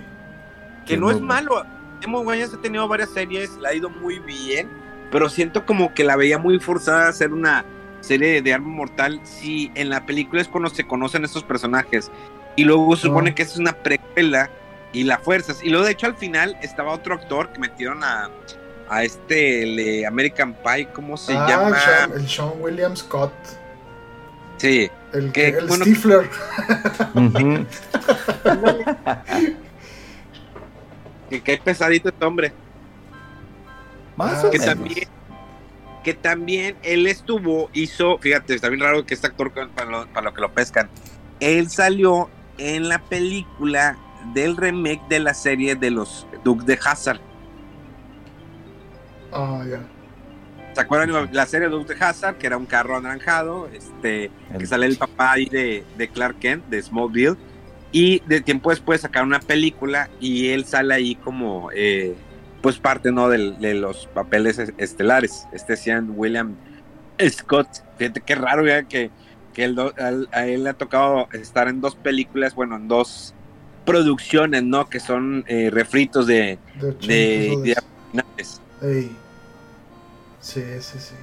Que no es malo. Demon Wayans ha tenido varias series, la ha ido muy bien, pero siento como que la veía muy forzada a hacer una serie de arma mortal. Si en la película es cuando se conocen estos personajes y luego se supone oh. que es una precuela y la fuerzas. Y luego, de hecho, al final estaba otro actor que metieron a, a este el American Pie, ¿cómo se ah, llama? Sean, el Sean William Scott. Sí. El, que, el bueno, Stifler. Uh -huh. Que cae pesadito este hombre. Más ah, o que menos. también que también él estuvo, hizo, fíjate, está bien raro que este actor para lo, para lo que lo pescan. Él salió en la película del remake de la serie de los Duke de Hazard. Ah, oh, ya. Yeah. ¿Se acuerdan la serie de Duke de Hazard? Que era un carro anaranjado, este, el que sale el papá ahí de, de, Clark Kent, de Smallville. Y de tiempo después sacaron una película y él sale ahí como, eh, pues parte, ¿no? De, de los papeles es- estelares. Este Sean William Scott. Fíjate qué raro, ya que, que él do- al- a él le ha tocado estar en dos películas, bueno, en dos producciones, ¿no? Que son eh, refritos de, De 80 de, de. Sí, sí, sí.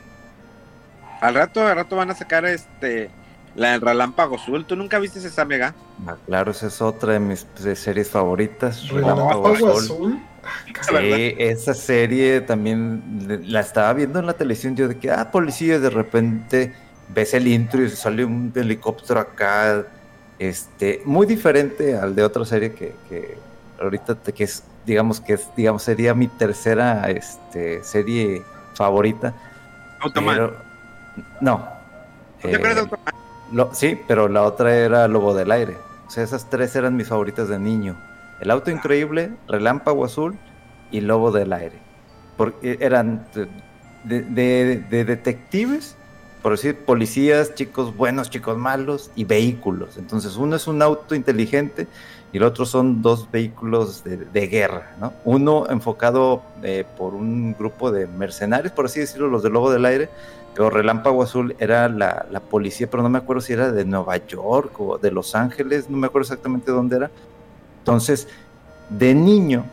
Al rato, al rato van a sacar este la del Relámpago Azul. ¿Tú nunca viste esa mega? Ah, claro, esa es otra de mis de series favoritas. Relámpago Relámpago azul. Ah, Sí, esa serie también la estaba viendo en la televisión. Yo de que, ah, policía, de repente ves el intro y sale un helicóptero acá. Este, muy diferente al de otra serie que, que ahorita te- que es, digamos que es, digamos, sería mi tercera este, serie favorita. Automan. Pero, no. ¿Te acuerdas de Eh, Automan? Lo- sí, pero la otra era Lobo del Aire. O sea, esas tres eran mis favoritas de niño. El auto increíble, Relámpago Azul y Lobo del Aire. Porque eran de, de- de detectives, por decir, policías, chicos buenos, chicos malos y vehículos. Entonces, uno es un auto inteligente y el otro son dos vehículos de, de guerra, ¿no? Uno enfocado eh, por un grupo de mercenarios, por así decirlo, los del Lobo del Aire, pero Relámpago Azul era la, la policía, pero no me acuerdo si era de Nueva York o de Los Ángeles, no me acuerdo exactamente dónde era. Entonces, de niño,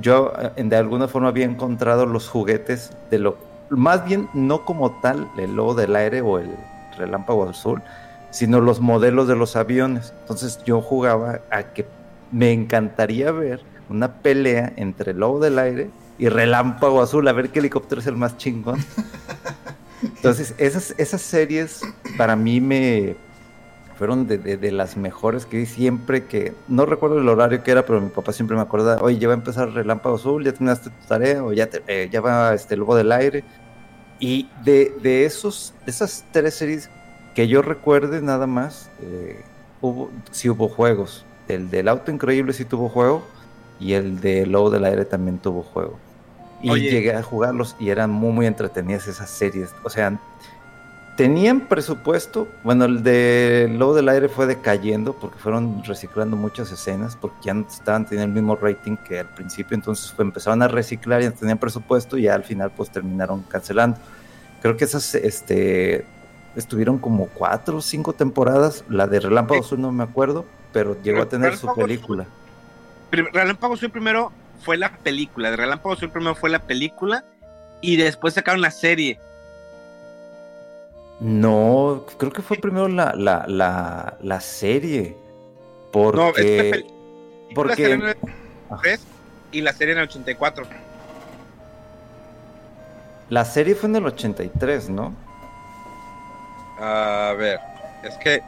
yo eh, de alguna forma había encontrado los juguetes de lo, más bien no como tal el lobo del aire o el relámpago azul, sino los modelos de los aviones. Entonces yo jugaba a que me encantaría ver una pelea entre el lobo del aire y relámpago azul, a ver qué helicóptero es el más chingón. Entonces, esas, esas series para mí me fueron de, de- de las mejores que vi siempre que, no recuerdo el horario que era, pero mi papá siempre me acuerda, oye, ya va a empezar Relámpago Azul, ya terminaste tu tarea, o ya, te- eh, ya va este Lobo del Aire. Y de, de esos, de esas tres series que yo recuerde nada más, eh, hubo, sí hubo juegos. El del Auto Increíble sí tuvo juego, y el de Lobo del Aire también tuvo juego. Y Oye. llegué a jugarlos y eran muy, muy entretenidas esas series. O sea, tenían presupuesto. Bueno, el de Lobo del Aire fue decayendo porque fueron reciclando muchas escenas porque ya no estaban teniendo el mismo rating que al principio. Entonces pues, empezaron a reciclar y no tenían presupuesto y ya al final pues terminaron cancelando. Creo que esas este, estuvieron como cuatro o cinco temporadas. La de Relámpago Azul no me acuerdo, pero llegó a tener su Relámpago película. Relámpago Azul primero fue la película. De Relámpago Azul primero fue la película. Y después sacaron la serie. No, creo que fue primero la, la, la, la serie. No, Porque, película porque salió en el 83 y la serie en el 84. la serie fue en el 83, ¿no? A ver, es que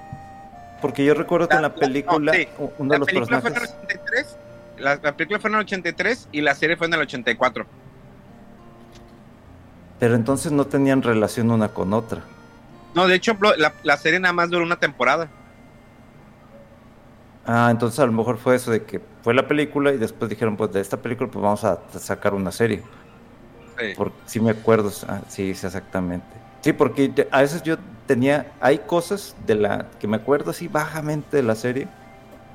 Porque yo recuerdo que en la La- la- película, no, sí. u- uno de la los película fue en el personajes. 83. La, la película fue en el 83 y la serie fue en el 84. Pero entonces no tenían relación una con otra. No, de hecho, la, la serie nada más duró una temporada. Ah, entonces a lo mejor fue eso de que fue la película y después dijeron, pues de esta película pues vamos a sacar una serie. Sí. Porque sí me acuerdo, ah, sí, exactamente. Sí, porque a veces yo tenía, hay cosas de la que me acuerdo así vagamente de la serie,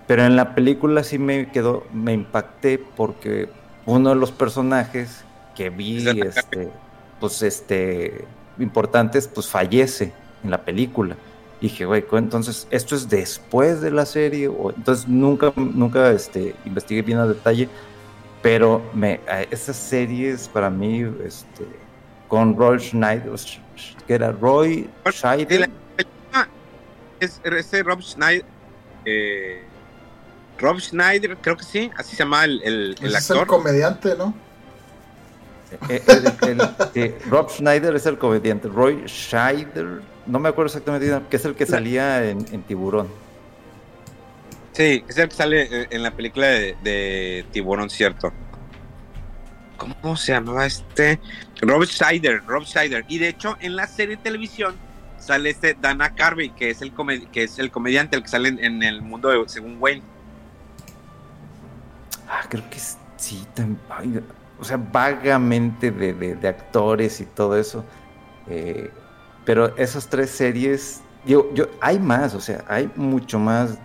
pero en la película sí me quedó, me impacté porque uno de los personajes que vi, este, pues este, importantes, pues fallece en la película. Y dije, güey, entonces, ¿esto es después de la serie? O, entonces nunca, nunca este, investigué bien a detalle, pero me, esas series para mí, este, con Roy Schneider, que era Roy película es ese Rob Schneider. eh, Rob Schneider, creo que sí, así se llama el, el, el Ese es el actor. comediante, ¿no? eh, el- el- Rob Schneider es el comediante, Roy Scheider, no me acuerdo exactamente, que es el que salía en, en Tiburón. Sí, es el que sale eh, en la película de, de Tiburón, cierto. ¿Cómo se llamaba este? Rob Schneider, Rob Schneider. Y de hecho, en la serie de televisión sale este Dana Carvey, que es el, que es el comediante, el que sale en, el mundo según Wayne. Ah, creo que sí, o sea, vagamente de, de- actores y todo eso. Eh, pero esas tres series, digo, yo, hay más, o sea, hay mucho más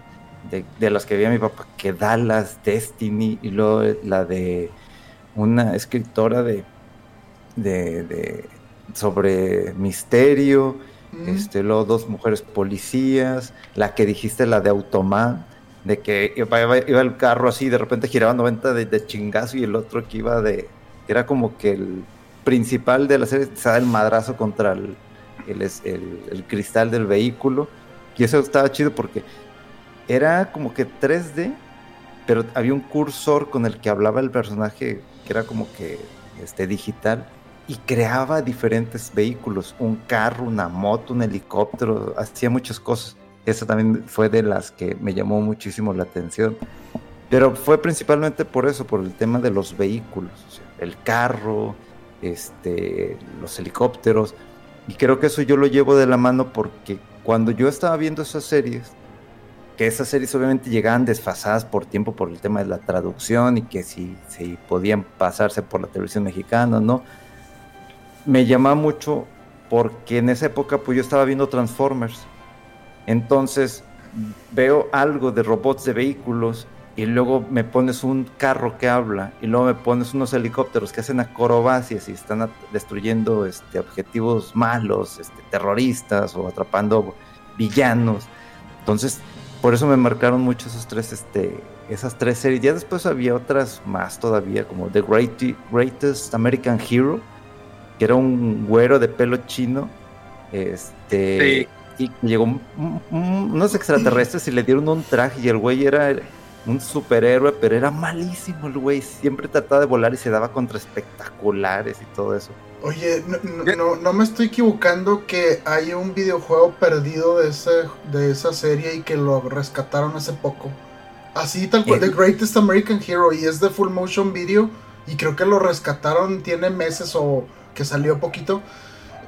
de, de las que veía mi papá, que Dallas, Destiny, y luego la de una escritora de, de, de sobre misterio, Mm. este, luego dos mujeres policías, la que dijiste, la de Automan, de que iba, iba- iba el carro así, de repente giraba 90 de, de chingazo y el otro que iba de, era como que el principal de la serie se da el madrazo contra el, el, es- el- el cristal del vehículo. Y eso estaba chido porque era como que 3D, pero había un cursor con el que hablaba el personaje que era como que este, digital y creaba diferentes vehículos, un carro, una moto, un helicóptero, hacía muchas cosas. Esa también fue de las que me llamó muchísimo la atención. Pero fue principalmente por eso, por el tema de los vehículos, o sea, el carro, este, los helicópteros. Y creo que eso yo lo llevo de la mano porque cuando yo estaba viendo esas series, que esas series obviamente llegaban desfasadas por tiempo por el tema de la traducción y que si, si podían pasarse por la televisión mexicana no, me llamaba mucho porque en esa época pues yo estaba viendo Transformers. Entonces veo algo de robots de vehículos y luego me pones un carro que habla y luego me pones unos helicópteros que hacen acrobacias y están destruyendo este, objetivos malos, este, terroristas o atrapando villanos. Entonces, por eso me marcaron mucho esos tres, este, esas tres series. Ya después había otras más todavía, como The Great- Greatest American Hero, que era un güero de pelo chino. Este. Y llegó un- un- unos extraterrestres y le dieron un traje y el güey era un superhéroe, pero era malísimo el güey. Siempre trataba de volar y se daba contra espectaculares y todo eso. Oye, no, no, me estoy equivocando que hay un videojuego perdido de, ese, de esa serie y que lo rescataron hace poco. Así tal cual, Eh. The Greatest American Hero y es de Full Motion Video y creo que lo rescataron, tiene meses o que salió poquito.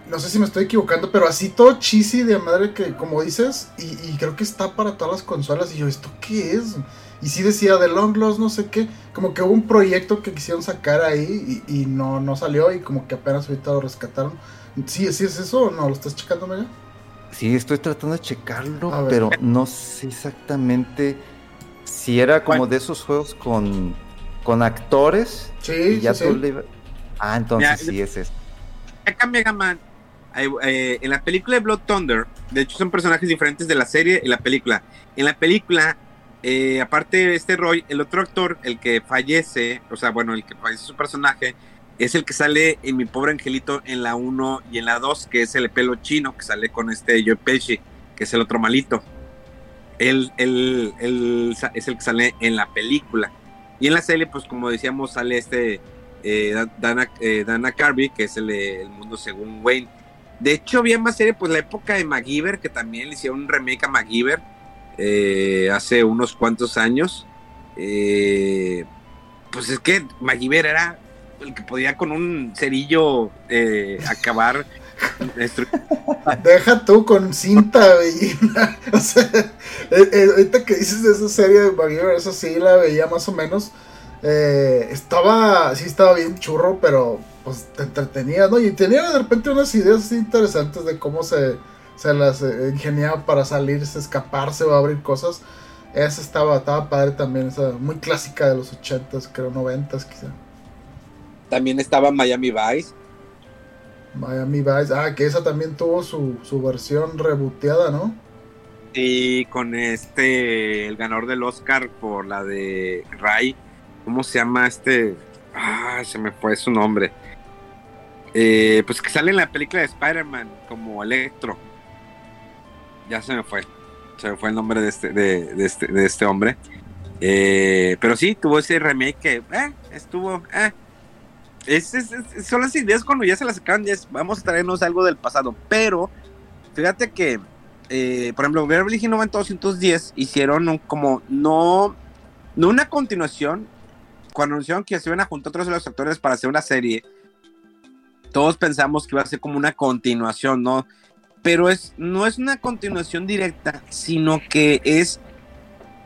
No sé si me estoy equivocando, pero así todo cheesy de madre que como dices y, y creo que está para todas las consolas y yo, ¿esto qué es? Y sí decía de Long Lost, no sé qué. Como que hubo un proyecto que quisieron sacar ahí y, y no, no salió y como que apenas ahorita lo rescataron. ¿Sí, sí es eso o no? ¿Lo estás checando, Mega? Sí, estoy tratando de checarlo, pero no sé exactamente si era como de esos juegos con, con actores Sí, y ya sí, tú sí. le- Ah, entonces Ya, sí es eso. Acá Mega Man, eh, eh, en la película de Blood Thunder, de hecho son personajes diferentes de la serie y la película. En la película, eh, aparte de este Roy, el otro actor, el que fallece, o sea, bueno, el que fallece su personaje, es el que sale en Mi Pobre Angelito en la 1 y en la 2, que es el pelo chino, que sale con este Joe Pesci, que es el otro malito. Él, él- él es el que sale en la película. Y en la serie, pues como decíamos, sale este eh, Da- Dana, eh, Dana Carvey, que es El Mundo Según Wayne. De hecho, había más serie, pues la época de MacGyver, que también le hicieron un remake a MacGyver eh, hace unos cuantos años. Eh, pues es que MacGyver era el que podía con un cerillo eh, acabar. Deja tú con cinta bellina. o sea, eh, ahorita que dices de esa serie de esa sí la veía más o menos. Estaba, sí estaba bien churro, pero pues te entretenía, ¿no? Y tenía de repente unas ideas interesantes de cómo se, se las eh, ingeniaba para salirse, escaparse o abrir cosas. Esa estaba, estaba padre también, esa muy clásica de los 80s, creo 90s quizá. También estaba Miami Vice. Miami Vice, ah, que esa también tuvo su, su versión reboteada, ¿no? Y con este, el ganador del Oscar por la de Ray, ¿cómo se llama este? Ah, se me fue su nombre. Eh, pues que sale en la película de Spider-Man como Electro. Ya se me fue. Se me fue el nombre de este, de, este, de este hombre. Eh, pero sí, tuvo ese remake que eh, estuvo. Eh. Son las ideas cuando ya se las sacan, vamos a traernos algo del pasado. Pero fíjate que eh, por ejemplo, Beverly Hills 90210 hicieron un, como, no, no una continuación, cuando anunciaron que se iban a juntar otros de los actores para hacer una serie, todos pensamos que iba a ser como una continuación, ¿no? Pero es, no es una continuación directa, sino que es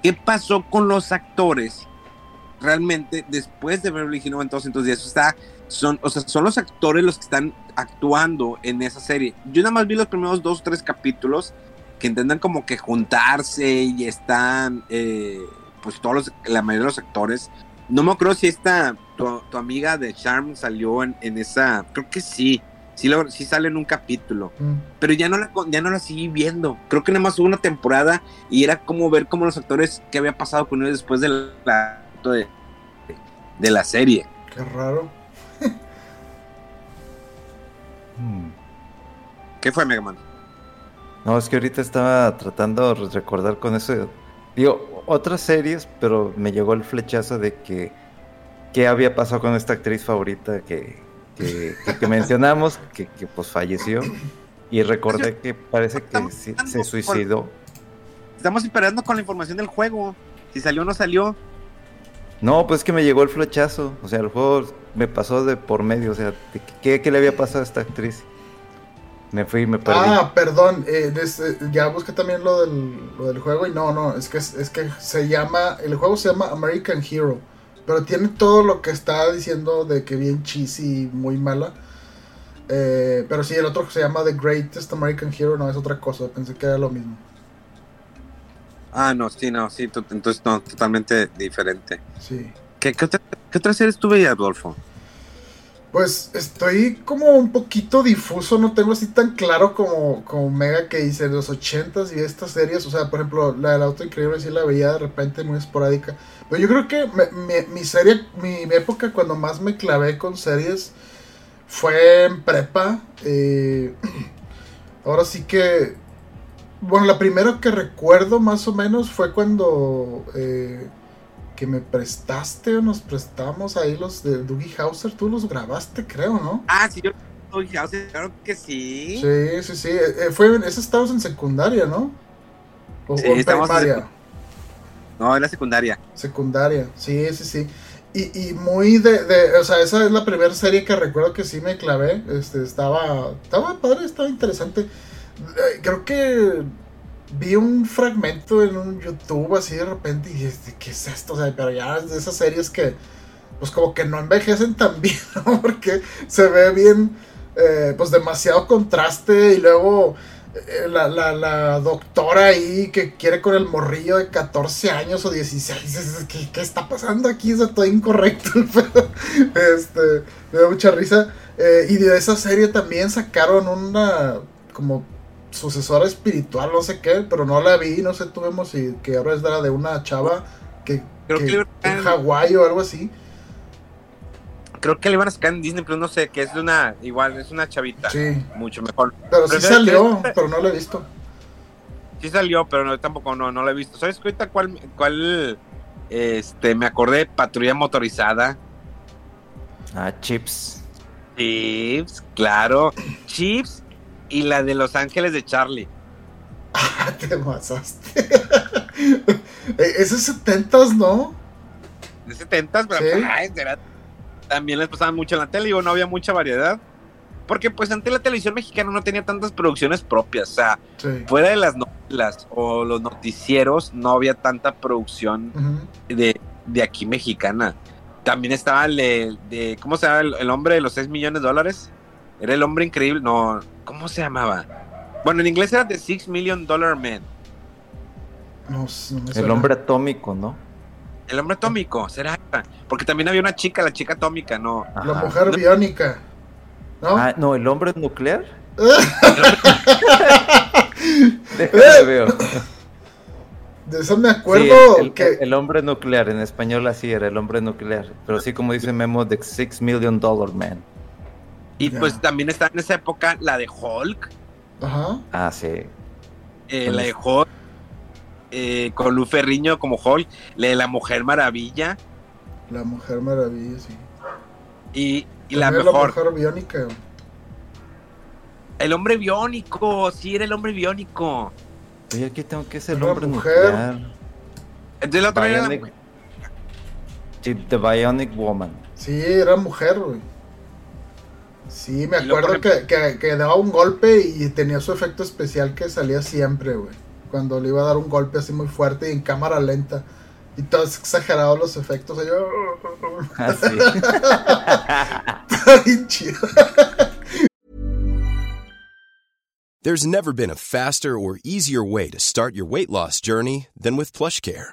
qué pasó con los actores realmente después de Beverly Hills 90210. Está, son, o sea, son los actores los que están actuando en esa serie. Yo nada más vi los primeros dos o tres capítulos que intentan como que juntarse y están, eh, pues todos los, la mayoría de los actores. No me acuerdo si esta, tu, tu amiga de Charm salió en, en, esa, creo que sí, sí, lo, sí sale en un capítulo, mm. pero ya no, la, ya no la seguí viendo. Creo que nada más hubo una temporada y era como ver cómo los actores, qué había pasado con ellos después de la, de, de la serie. Qué raro. Hmm. ¿Qué fue, Megaman? No, es que ahorita estaba tratando de recordar con eso. Digo, otras series, pero me llegó el flechazo de que qué había pasado con esta actriz favorita que, que, que, mencionamos, que, que, pues falleció. Y recordé que parece que se suicidó. Estamos esperando con la información del juego. Si salió o no salió. No, pues que me llegó el flechazo. O sea, el juego me pasó de por medio. O sea, ¿qué, qué le había pasado a esta actriz? Me fui, me perdí. Ah, perdón. Eh, desde, ya busqué también lo del, lo del, juego y no, no. Es que, es que se llama. El juego se llama American Hero. Pero tiene todo lo que está diciendo de que bien cheesy y muy mala. Eh, pero sí, el otro se llama The Greatest American Hero. No, es otra cosa. Pensé que era lo mismo. Ah, no, sí, no, sí, entonces no, totalmente diferente. Sí. ¿Qué, qué, otra, qué otra series tuve, Adolfo? Pues estoy como un poquito difuso, no tengo así tan claro como, como Mega que hice en los 80s y estas series. O sea, por ejemplo, la del auto increíble sí la veía de repente muy esporádica. Pero yo creo que mi, serie, mi época cuando más me clavé con series fue en prepa. Eh, ahora sí que bueno, la primera que recuerdo más o menos fue cuando eh, que me prestaste o nos prestamos ahí los de Dougie Hauser. Tú los grabaste, creo, ¿no? Ah, sí, yo Dougie Hauser, claro que sí. Sí, sí, sí. Eh, fue, ese estabas en secundaria, ¿no? O, sí, o en primaria. En no, en la secundaria. Secundaria, sí, sí, sí. Y, y muy de, de, o sea, esa es la primera serie que recuerdo que sí me clavé. Este, estaba, estaba padre, estaba interesante. Creo que vi un fragmento en un YouTube así de repente y dije, ¿qué es esto? O sea, pero ya de esas series que, pues como que no envejecen tan bien, ¿no? Porque se ve bien, eh, pues demasiado contraste y luego eh, la, la, doctora ahí que quiere con el morrillo de 14 años o 16, ¿qué, qué está pasando aquí? Es todo incorrecto, este, me da mucha risa. Eh, y de esa serie también sacaron una como sucesora espiritual, no sé qué, pero no la vi, no sé, tuvimos si que ahora es de la de una chava que, Creo que, que en Hawái o algo así. Creo que le iban a sacar en Disney, pero no sé, que es de una, igual, es una chavita. Sí. Mucho mejor. Pero, pero sí salió, que... pero no la he visto. Sí salió, pero no, tampoco no, no la he visto. ¿Sabes ahorita cuál, cuál, este, me acordé? Patrulla motorizada. Ah, Chips. Chips, claro. Chips y la de Los Ángeles de Charlie. Ah, te pasaste. es de 70 ¿no? De 70 pero ¿Sí? ay, también les pasaban mucho en la tele, digo, no había mucha variedad. Porque pues antes la televisión mexicana no tenía tantas producciones propias, o sea, sí. fuera de las novelas o los noticieros no había tanta producción uh -huh. de, de, aquí mexicana. También estaba el de, de ¿cómo se llama? El, el, hombre de los 6 millones de dólares. Era el hombre increíble, no, ¿cómo se llamaba? Bueno, en inglés era The Six Million Dollar Man. No, no el hombre atómico, ¿no? El hombre atómico, será. Porque también había una chica, la chica atómica, ¿no? Ajá. La mujer no. biónica. ¿No? Ah, no, el hombre nuclear. Déjame veo. De eso me acuerdo. Sí, el, el, que... el, hombre nuclear, en español así era, el hombre nuclear. Pero sí, como dice Memo, The Six Million Dollar Man. Y yeah. pues también está en esa época la de Hulk. Ajá. Ah, sí. Eh, la de Hulk. Eh, con Lu Ferriño como Hulk. La de la Mujer Maravilla. La Mujer Maravilla, sí. Y, y la mejor. La mujer biónica. El hombre biónico, sí, era el hombre biónico. Oye, aquí tengo que ser el hombre mujer. nuclear. Entonces la otra era la Bionic- mujer. Sí, The Bionic Woman. Sí, era mujer, güey. Sí, me acuerdo que, que, que daba un golpe y tenía su efecto especial que salía siempre, güey. Cuando le iba a dar un golpe así muy fuerte y en cámara lenta. Y todos exagerados los efectos. Yo... Ah, sí. There's never been a faster or easier way to start your weight loss journey than with PlushCare.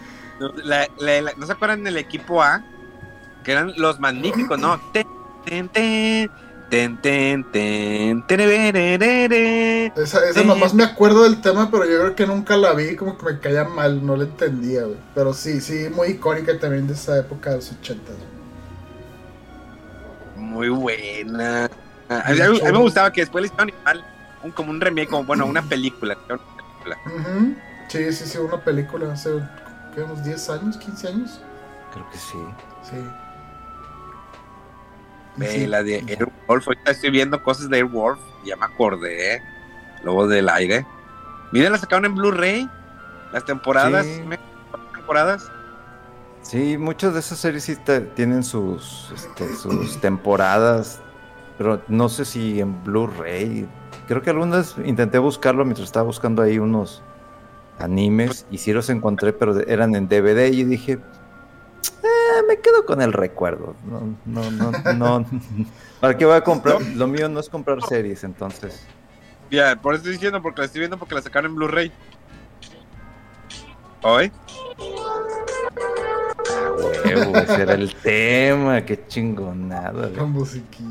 No, la- la- la- ¿no se acuerdan del equipo A? Que eran los magníficos, ¿no? Ten, ten, ten, ten, ten, ten. Esa, esa nomás me acuerdo del tema, pero yo creo que nunca la vi, como que me caía mal, no la entendía, güey. Pero sí, sí, muy icónica también de esa época de los 80. Muy buena. A mí, a mí me gustaba que después le hicieron igual un, como un remake, como bueno, una película. una película. Sí, sí, sí, una película hace ¿qué, unos 10 años, 15 años. Creo que sí. Sí. Y Ve, sí, la de Airwolf, ahorita estoy viendo cosas de Airwolf, ya me acordé. Luego del aire. Miren, la sacaron en Blu-ray. Las temporadas. Sí. me- temporadas. Sí, muchas de esas series sí te- tienen sus, este, sus temporadas, pero no sé si en Blu-ray. Creo que algunas intenté buscarlo mientras estaba buscando ahí unos animes y sí los encontré, pero eran en DVD y dije, "Eh, me quedo con el recuerdo. No, no, no, no. ¿Para qué voy a comprar? Lo mío no es comprar series, entonces. Ya, por eso estoy diciendo, porque la estoy viendo porque la sacaron en Blu-ray. ¿Hoy? Huevo, ese era el tema, qué chingonada.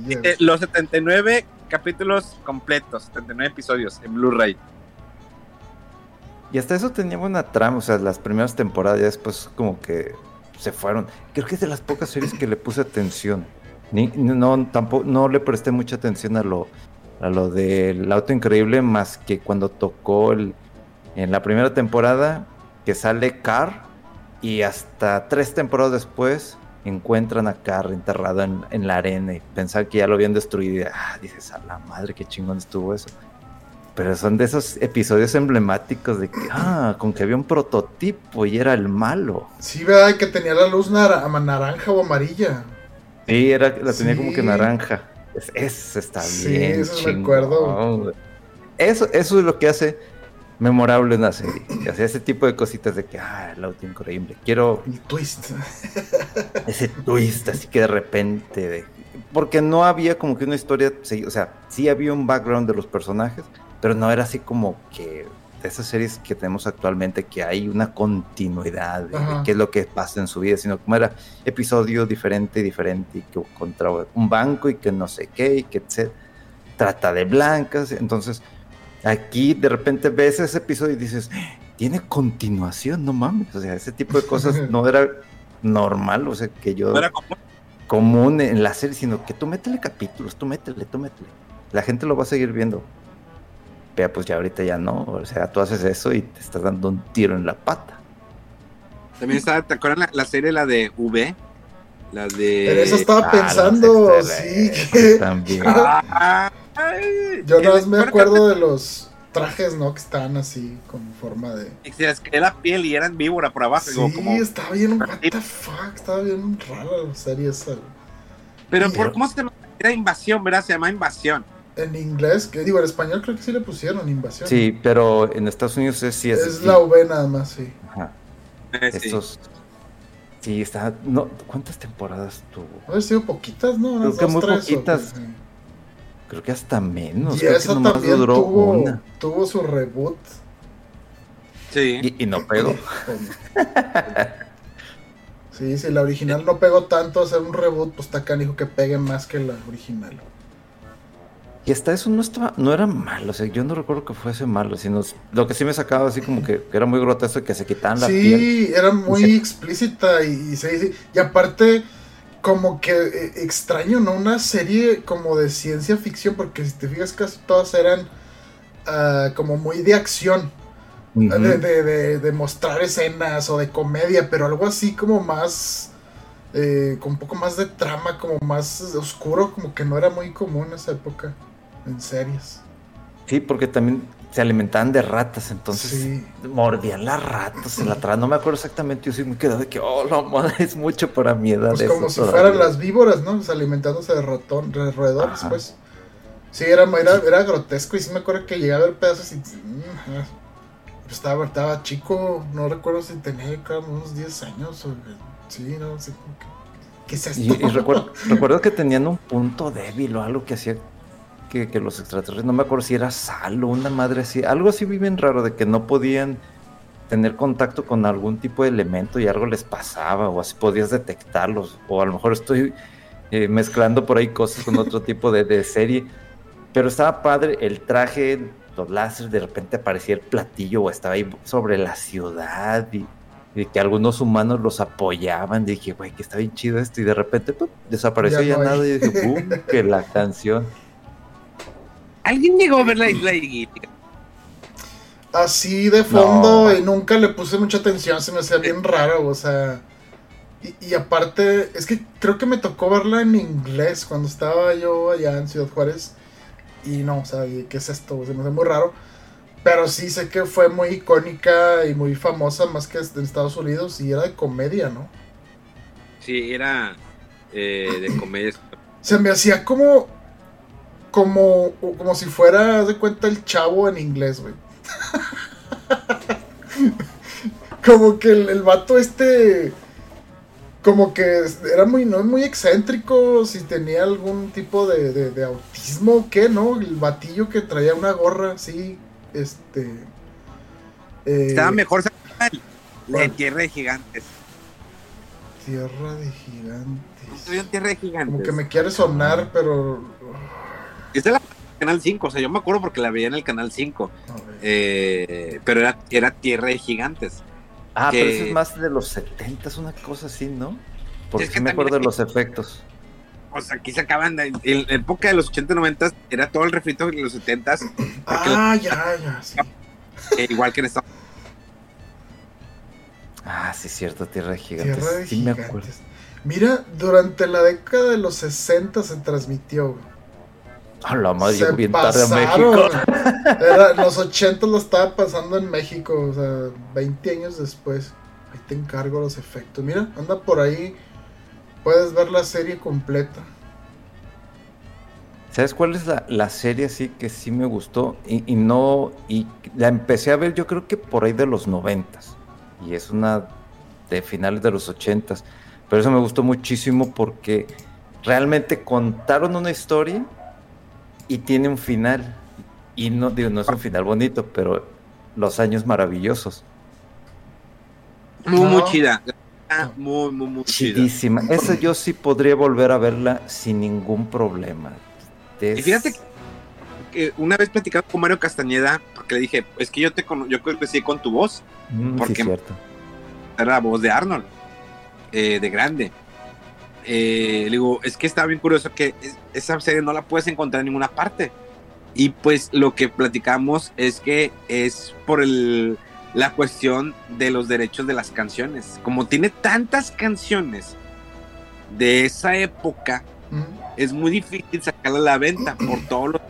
Eh, los 79 capítulos completos, 79 episodios en Blu-ray. Y hasta eso tenía buena trama, o sea, las primeras temporadas ya después como que se fueron. Creo que es de las pocas series que le puse atención. Ni, no, tampoco, no le presté mucha atención a lo, a lo del auto increíble, más que cuando tocó el, en la primera temporada que sale Carr y hasta tres temporadas después encuentran a Carr enterrado en, la arena y pensaban que ya lo habían destruido. Ah, dices, a la madre, qué chingón estuvo eso. Pero son de esos episodios emblemáticos de que, ah, con que había un prototipo y era el malo. Sí, ¿verdad? Que tenía la luz nara- naranja o amarilla. Sí, era, la tenía como que Sí. naranja. Es- Eso está Sí, bien. eso me acuerdo. Eso, eso es lo que hace memorable una serie. Sea, ese tipo de cositas de que, ah, el auto increíble. Quiero El twist. ese twist así que de repente de- porque no había como que una historia sí, o sea sí había un background de los personajes pero no era así como que de esas series que tenemos actualmente que hay una continuidad de, de qué es lo que pasa en su vida sino como era episodio diferente diferente y que contra un banco y que no sé qué y que etc trata de blancas entonces aquí de repente ves ese episodio y dices tiene continuación no mames o sea ese tipo de cosas no era normal o sea que yo No era como común en la serie, sino que tú métele capítulos, tú métele, tú métele. La gente lo va a seguir viendo. Pero pues ya ahorita ya no, o sea, tú haces eso y te estás dando un tiro en la pata. También estaba, ¿te acuerdas la, la serie, la de V? La de. En eso estaba Ah, pensando, sí. que- También. Ay, Yo nada más me acuerdo de los trajes, ¿no? Que están así, con forma de. Y se les caía la piel y eran víbora por abajo. Sí, como- estaba bien, what the fuck, estaba bien rara la serie esa. Pero por cómo se llama? Era invasión, ¿verdad? Se llama invasión. En inglés, que digo, en español creo que sí le pusieron invasión. Sí, pero en Estados Unidos es, sí es. Es la V nada más, sí. ajá, Eh, sí. estos- sí, está. No, ¿Cuántas temporadas tuvo? Haber sido poquitas, ¿no? Creo que dos, muy tres, poquitas. sí. Creo que hasta menos. Y creo que esa nomás también duró tuvo, una. tuvo su reboot. Sí. Y, y no pegó. Sí, si la original no pegó tanto, hacer un reboot, pues está canijo que pegue más que la original. Y hasta eso no estaba, no era malo, o sea, yo no recuerdo que fuese malo, sino lo que sí me sacaba así como que, que era muy grotesco que se quitaban la piel. Sí, era muy Sí. explícita y, y sí, sí. Y aparte, como que eh, extraño, ¿no? Una serie como de ciencia ficción, porque si te fijas, casi todas eran ah, como muy de acción. Ujú. de, de- de- de mostrar escenas o de comedia, pero algo así como más, eh, con un poco más de trama, como más oscuro, como que no era muy común en esa época en series. Sí, porque también se alimentaban de ratas, entonces Sí. mordían las ratas, se la traban. No me acuerdo exactamente, yo sí me quedé de que, oh, no, madre, es mucho para mi edad. Pues como si todavía. fueran las víboras, ¿no? Pues alimentándose de, rotón, de roedores, Ajá. pues. Sí, era, era, era grotesco y sí me acuerdo que llegaba a ver pedazos y... mm. Estaba, estaba chico, no recuerdo si tenía creo, unos 10 años o... Sí, no sé. ¿Qué es esto? Y, y recuerdo, recuerdo que tenían un punto débil o algo que hacía que, que los extraterrestres, no me acuerdo si era sal o una madre así, algo así bien raro de que no podían tener contacto con algún tipo de elemento y algo les pasaba o así podías detectarlos o a lo mejor estoy eh, mezclando por ahí cosas con otro tipo de, de serie, pero estaba padre el traje, los láseres, de repente aparecía el platillo o estaba ahí sobre la ciudad y, y que algunos humanos los apoyaban. Dije, güey, que está bien chido esto. Y de repente ¡pum! desapareció Ya ya, no hay. nada. Y dije, ¡pum! que la canción. ¿Alguien llegó a ver la isla de Gilligan? Así de fondo No. y nunca le puse mucha atención, se me hacía bien raro, o sea... Y, y aparte, es que creo que me tocó verla en inglés cuando estaba yo allá en Ciudad Juárez. Y no, o sea, ¿y ¿qué es esto? Se me hace muy raro. Pero sí sé que fue muy icónica y muy famosa, más que en Estados Unidos, y era de comedia, ¿no? Sí, era eh, de comedia. Se me hacía como. Como, como si fuera, haz de cuenta, el chavo en inglés, güey. como que el, el vato este. Como que era muy, no muy excéntrico, si tenía algún tipo de, de, de autismo o qué, ¿no? El batillo que traía una gorra así, este. eh, Estaba mejor de ¿Cuál? Tierra de Gigantes. Tierra de gigantes. Estudió en Tierra de Gigantes. Como que me quiere sonar, pero. Es de la Canal 5, o sea, yo me acuerdo porque la veía en el Canal 5. a ver. Eh, pero era, era Tierra de Gigantes. Ah, pero Que- eso es más de los 70, es una cosa así, ¿no? Porque Es que sí me acuerdo de los efectos. O sea, aquí se acaban de, en la época de los 80 90 era todo el refrito de los 70 Ah, ya, ya, sí. eh, igual que en Estados Ah, sí, cierto, Tierra de Gigantes. Tierra de sí me gigantes. acuerdo. Mira, durante la década de los 60 se transmitió. güey. A la madre, se bien tarde a. México. Era, los 80 lo estaba pasando en México, o sea, 20 años después. Ahí te encargo los efectos. Mira, anda por ahí. Puedes ver la serie completa. ¿Sabes cuál es la, la serie así que sí me gustó? Y, y no, y la empecé a ver yo creo que por ahí de los noventas. Y es una de finales de los ochentas. Pero eso me gustó muchísimo porque realmente contaron una historia y tiene un final. Y no, digo, no es un final bonito, pero los años maravillosos. Muy, muy chida. Ah, Muy, muy, muy chida. Chidísima. Esa yo sí podría volver a verla sin ningún problema. Y fíjate que una vez platicaba con Mario Castañeda, porque le dije, es que yo te cono- yo crecí con tu voz, Mm, sí, porque- cierto. era la voz de Arnold, eh, de grande. Eh, le digo, es que está bien curioso que es- esa serie no la puedes encontrar en ninguna parte. Y pues lo que platicamos es que es por el, la cuestión de los derechos de las canciones. Como tiene tantas canciones de esa época, es muy difícil sacarla a la venta por todos los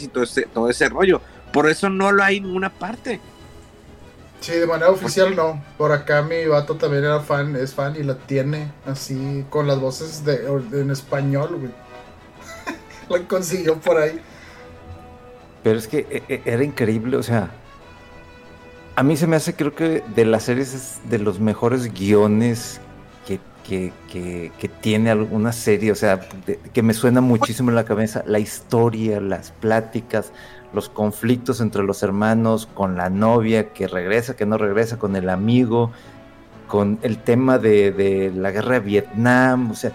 y todo ese, todo ese rollo. Por eso no lo hay en ninguna parte. Sí, de manera oficial no. Por acá mi vato también era fan, es fan y la tiene así con las voces de, en español, güey. la consiguió por ahí. Pero es que e- e- era increíble, o sea, a mí se me hace, creo que de las series es de los mejores guiones que, que, que- que tiene alguna serie, o sea, de- que me suena muchísimo en la cabeza, la historia, las pláticas, los conflictos entre los hermanos, con la novia que regresa, que no regresa, con el amigo, con el tema de, de la guerra de Vietnam, o sea,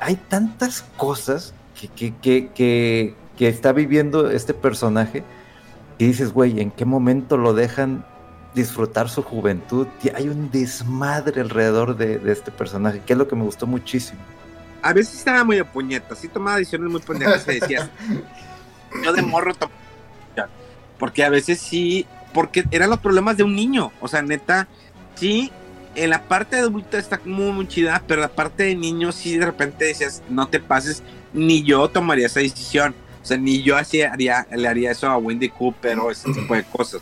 hay tantas cosas que, que, que, que, que está viviendo este personaje y dices, güey, ¿en qué momento lo dejan disfrutar su juventud? Hay un desmadre alrededor de, de este personaje, que es lo que me gustó muchísimo. A veces estaba muy de puñetas, sí tomaba decisiones muy pendejas y decías, yo de morro porque a veces sí, porque eran los problemas de un niño, o sea, neta, sí, en la parte de adulta está muy, muy chida, pero la parte de niño sí de repente decías, no te pases, ni yo tomaría esa decisión. O sea, ni yo así haría, le haría eso a Wendy Cooper o ese tipo de cosas.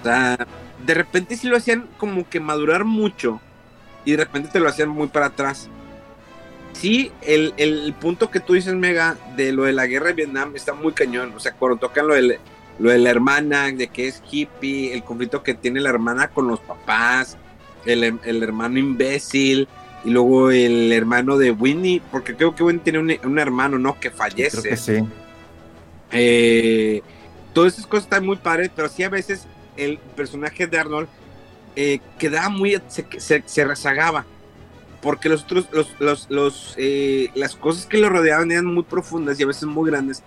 O sea, de repente sí lo hacían como que madurar mucho y de repente te lo hacían muy para atrás. Sí, el, el punto que tú dices, Mega, de lo de la guerra de Vietnam está muy cañón. O sea, cuando tocan lo de, lo de la hermana, de que es hippie, el conflicto que tiene la hermana con los papás, el, el hermano imbécil, y luego el hermano de Winnie, porque creo que Winnie tiene un, un hermano, ¿no? Que fallece. Creo que sí. Eh, todas esas cosas están muy padres, pero sí a veces el personaje de Arnold eh, quedaba muy, se, se, se, rezagaba, porque los otros, los, los, los eh, las cosas que lo rodeaban eran muy profundas y a veces muy grandes,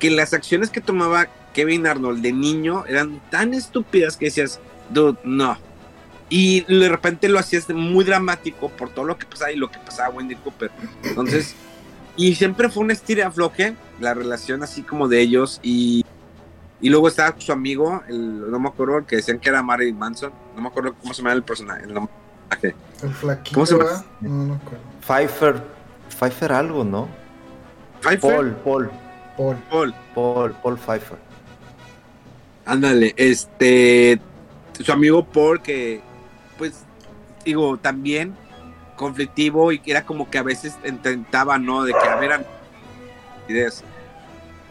que las acciones que tomaba Kevin Arnold de niño eran tan estúpidas que decías, dude, no. Y de repente lo hacías muy dramático por todo lo que pasaba y lo que pasaba Wendy Cooper. Entonces, y siempre fue un estira afloje la relación así como de ellos y y luego estaba su amigo, el, no me acuerdo, que decían que era Marilyn Manson. No me acuerdo cómo se llama el personaje. El, el flaquito. ¿Cómo se llama? No, no acuerdo. Pfeiffer. Pfeiffer algo, ¿no? ¿Pfeiffer? Paul, Paul. Paul. Paul. Paul, Paul Pfeiffer. Ándale, este. Su amigo Paul, que, pues, digo, también conflictivo y que era como que a veces intentaba, ¿no? De que a ver, ideas.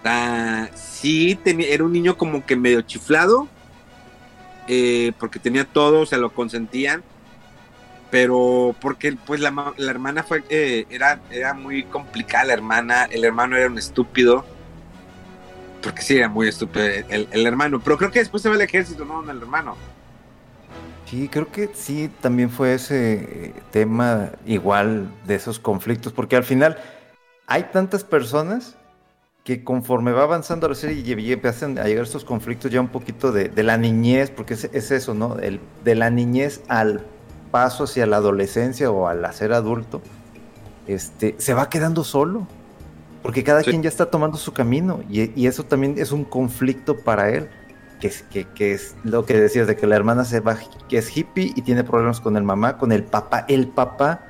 Uh, sí, tenía, era un niño como que medio chiflado, eh, porque tenía todo, o sea, lo consentían, pero porque pues la, la hermana fue, eh, era, era muy complicada la hermana, el hermano era un estúpido, porque sí, era muy estúpido el, el hermano, pero creo que después se va al ejército, no, el hermano. Sí, creo que sí, también fue ese eh, tema igual de esos conflictos, porque al final hay tantas personas que conforme va avanzando la serie y, empiezan a llegar estos conflictos ya un poquito de, de la niñez, porque es, es, eso, ¿no? El, de la niñez al paso hacia la adolescencia o al ser adulto, este, se va quedando solo, porque cada sí. quien ya está tomando su camino y, y, eso también es un conflicto para él, que, que, que, es lo que decías de que la hermana se va, que es hippie y tiene problemas con el mamá, con el papá. El papá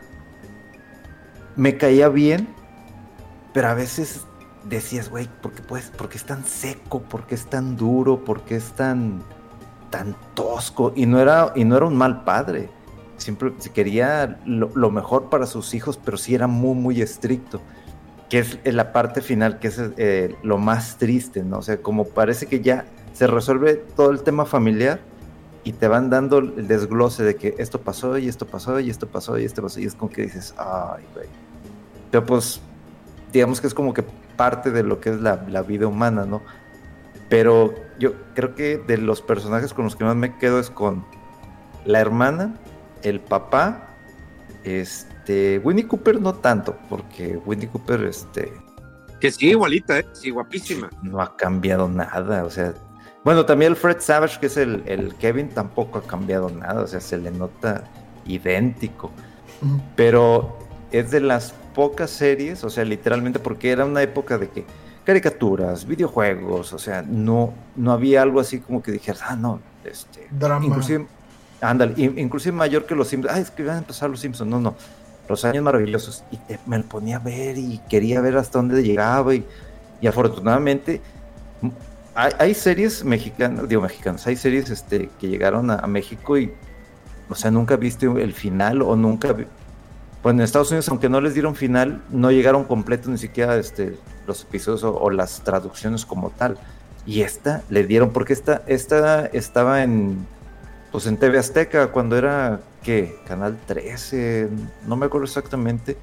me caía bien, pero a veces decías, güey, ¿por qué, pues, ¿por qué es tan seco? ¿Por qué es tan duro? ¿Por qué es tan, tan tosco? Y no, era, y no era un mal padre. Siempre quería lo, mejor para sus hijos, pero sí era muy, muy estricto. Que es la parte final, que es eh, lo más triste, ¿no? O sea, como parece que ya se resuelve todo el tema familiar y te van dando el desglose de que esto pasó y esto pasó y esto pasó y esto pasó. Y es como que dices, ay, güey. Pero pues, digamos que es como que parte de lo que es la, la, vida humana, ¿no? Pero yo creo que de los personajes con los que más me quedo es con la hermana, el papá, este, Winnie Cooper no tanto, porque Winnie Cooper, este... Que sí, igualita, ¿eh? Sí, guapísima. No ha cambiado nada, o sea... Bueno, también el Fred Savage, que es el, el Kevin, tampoco ha cambiado nada, o sea, se le nota idéntico. Uh -huh. Pero es de las pocas series, o sea, literalmente porque era una época de que caricaturas, videojuegos, o sea, no, no había algo así como que dijeras, ah, no, este, Drama. inclusive, ándale, inclusive mayor que los Simpsons, ah, es que van a empezar los Simpsons, no, no, los años maravillosos, y me lo ponía a ver y quería ver hasta dónde llegaba, y, y afortunadamente hay, series mexicanas, digo mexicanas, hay series este, que llegaron a, a México y, o sea, nunca viste el final o nunca bueno, en Estados Unidos, aunque no les dieron final, no llegaron completos ni siquiera este, los episodios o, o, las traducciones como tal. Y esta le dieron, porque esta, esta estaba en, pues en TV Azteca cuando era, ¿qué? Canal 13, no me acuerdo exactamente,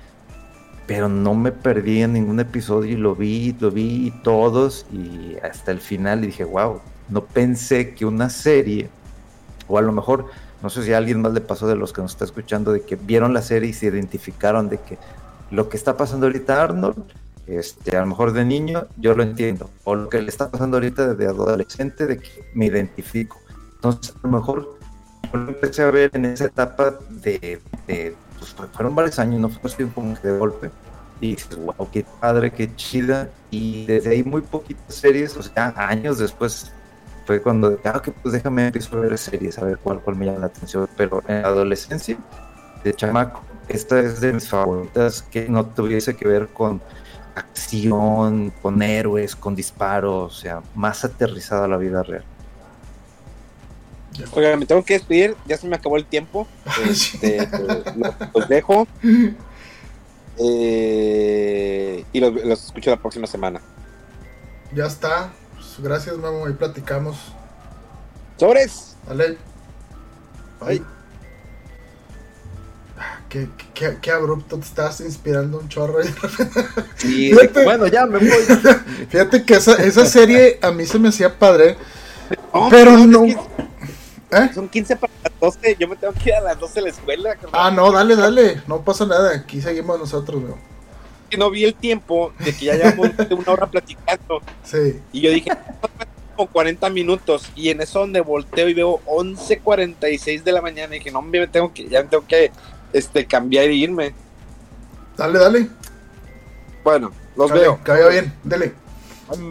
pero no me perdí en ningún episodio y lo vi, lo vi todos y hasta el final y dije, wow, no pensé que una serie, o a lo mejor no sé si a alguien más le pasó de los que nos está escuchando, de que vieron la serie y se identificaron de que lo que está pasando ahorita Arnold, este, a lo mejor de niño, yo lo entiendo. O lo que le está pasando ahorita de adolescente, de que me identifico. Entonces, a lo mejor empecé a ver en esa etapa de, de pues, fueron varios años, no fue así como de golpe. Y dices, wow, qué padre, qué chida. Y desde ahí muy poquitas series, o sea, años después fue cuando, ah, que pues déjame empiezo a ver series, a ver cuál, cuál me llama la atención. Pero en la adolescencia, de chamaco, esta es de mis favoritas, que no tuviese que ver con acción, con héroes, con disparos, o sea, más aterrizada a la vida real. Oiga, me tengo que despedir, ya se me acabó el tiempo. Este, los, dejo. Eh, y los, los, escucho la próxima semana. Ya está. Pues gracias, Memo. Ahí platicamos. ¡Sobres! Dale. Bye. Qué, qué, qué, abrupto te estás inspirando un chorro. Sí, bueno, ya me voy. Fíjate que esa, esa serie a mí se me hacía padre. Oh, pero no. ¿Eh? Son 15 para las 12. Yo me tengo que ir a las 12 a la escuela. Ah, no, dale, dale. No pasa nada. Aquí seguimos nosotros, bro. No vi el tiempo de que ya llevamos una hora platicando. Sí. Y yo dije, como 40 minutos. Y en eso donde volteo y veo 11.46 de la mañana. Y dije, no, me tengo que, ya me tengo que este, cambiar e irme. Dale, dale. Bueno, los veo. Que vaya bien, dale.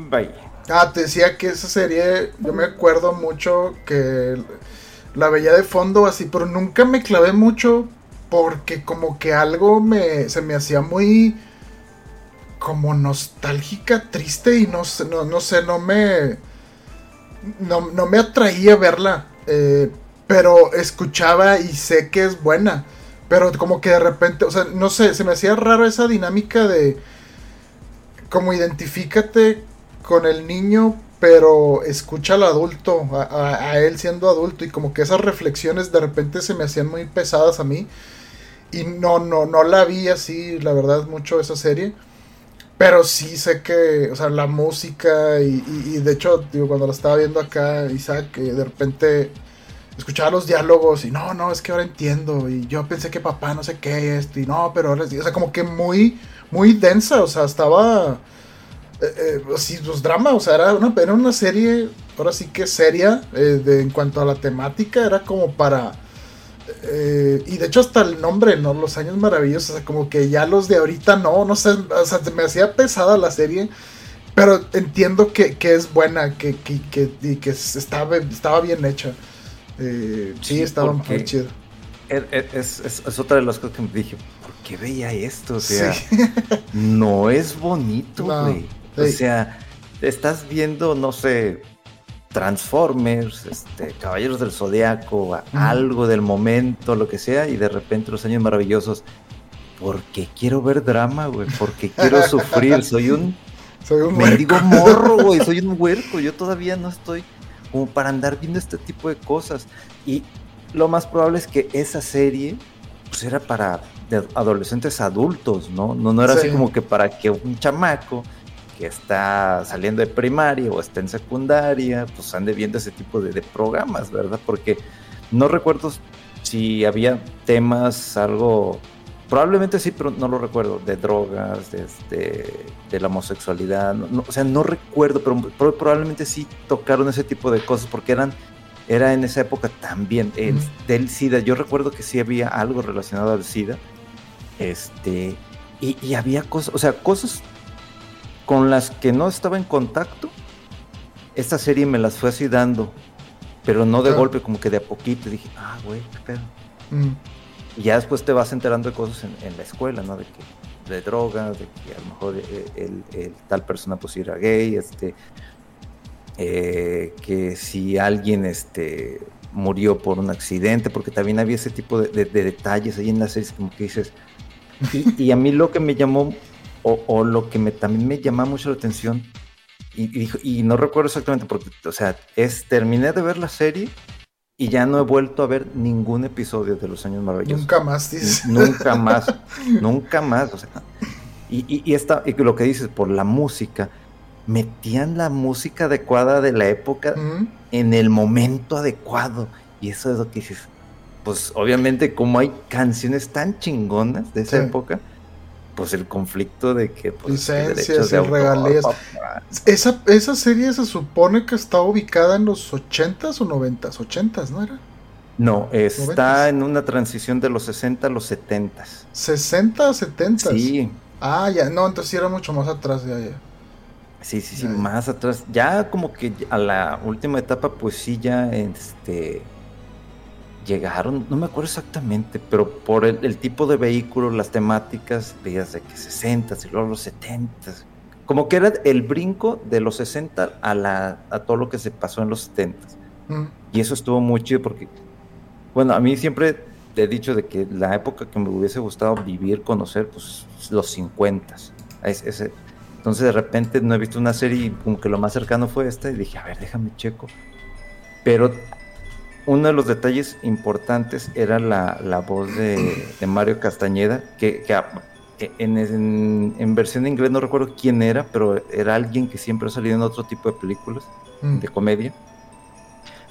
Bye. Ah, te decía que esa serie, yo me acuerdo mucho que la veía de fondo así, pero nunca me clavé mucho porque como que algo me, se me hacía muy como nostálgica, triste y no, no, no sé, no me, no, no me atraía verla, eh, pero escuchaba y sé que es buena, pero como que de repente, o sea, no sé, se me hacía raro esa dinámica de como identifícate con el niño, pero escucha al adulto, a, él siendo adulto, y como que esas reflexiones de repente se me hacían muy pesadas a mí. Y no, no, no la vi así, la verdad, mucho esa serie. Pero sí sé que, o sea, la música y, de hecho, digo, cuando la estaba viendo acá, Isaac, que de repente escuchaba los diálogos y no, no, es que ahora entiendo y yo pensé que papá no sé qué esto y no, pero ahora, o sea, como que muy, muy densa, o sea, estaba eh, sí, pues drama, o sea, era una, era una serie, ahora sí que seria, eh, de, en cuanto a la temática, era como para... Eh, y de hecho hasta el nombre, ¿no? Los años maravillosos, o sea, como que ya los de ahorita no, no sé, o sea, me hacía pesada la serie, pero entiendo que, que es buena, que, que, que, y que estaba, estaba bien hecha. Eh, sí, estaba muy chido. Er, er, es, es, es, otra de las cosas que me dije, ¿por qué veía esto? O sea, no es bonito, güey. O sea, estás viendo, no sé, Transformers, este, Caballeros del Zodiaco, algo del momento, lo que sea, y de repente los años maravillosos. Porque quiero ver drama, güey, porque quiero sufrir, soy un, soy un mendigo morro, güey, soy un huerco, yo todavía no estoy como para andar viendo este tipo de cosas. Y lo más probable es que esa serie pues era para adolescentes adultos, ¿no? No, no era así como que para que un chamaco que está saliendo de primaria o está en secundaria, pues ande viendo ese tipo de, programas, ¿verdad? Porque no recuerdo si había temas, algo, probablemente sí, pero no lo recuerdo, de drogas, de, este, de la homosexualidad, o sea, no recuerdo, pero, probablemente sí tocaron ese tipo de cosas porque eran era en esa época también el, del SIDA. Yo recuerdo que sí había algo relacionado al SIDA. Este, y, y, había cosas, o sea, cosas con las que no estaba en contacto, esta serie me las fue así dando, pero no de golpe, como que de a poquito. Dije, ah, güey, qué pedo. Mm. Y ya después te vas enterando de cosas en, la escuela, ¿no? De que de drogas, de que a lo mejor el, tal persona pues era gay, este, eh, que si alguien este, murió por un accidente, porque también había ese tipo de, detalles ahí en la serie, como que dices. y, a mí lo que me llamó o, lo que me, también me llama mucho la atención, y, y, no recuerdo exactamente porque, o sea, es terminé de ver la serie y ya no he vuelto a ver ningún episodio de Los Años Maravillosos. Nunca más, dices. Nunca más, nunca más, o sea. Y, y, esta, y lo que dices, por la música, metían la música adecuada de la época en el momento adecuado. Y eso es lo que dices. Pues obviamente como hay canciones tan chingonas de esa época, pues el conflicto de que pues, licencias y regalías. Esa, esa serie se supone que está ubicada en los 80s o 90s, 80s, ¿no era? No, está en una transición de los 60 a los 70. 60 a 70. Sí. Ah, ya, no, entonces sí era mucho más atrás de allá. Sí, sí, sí, más atrás. Ya como que a la última etapa, pues sí, ya este llegaron, no me acuerdo exactamente, pero por el, tipo de vehículo, las temáticas, veías de que 60 y luego los 70 como que era el brinco de los 60 a, la, a todo lo que se pasó en los 70 mm. Y eso estuvo muy chido porque, bueno, a mí siempre he dicho de que la época que me hubiese gustado vivir, conocer, pues los 50. ese, entonces de repente no he visto una serie y como que lo más cercano fue esta y dije, a ver, déjame checo. Pero uno de los detalles importantes era la, la voz de, Mario Castañeda, que, que en, en, en, versión en inglés no recuerdo quién era, pero era alguien que siempre ha salido en otro tipo de películas, mm. de comedia.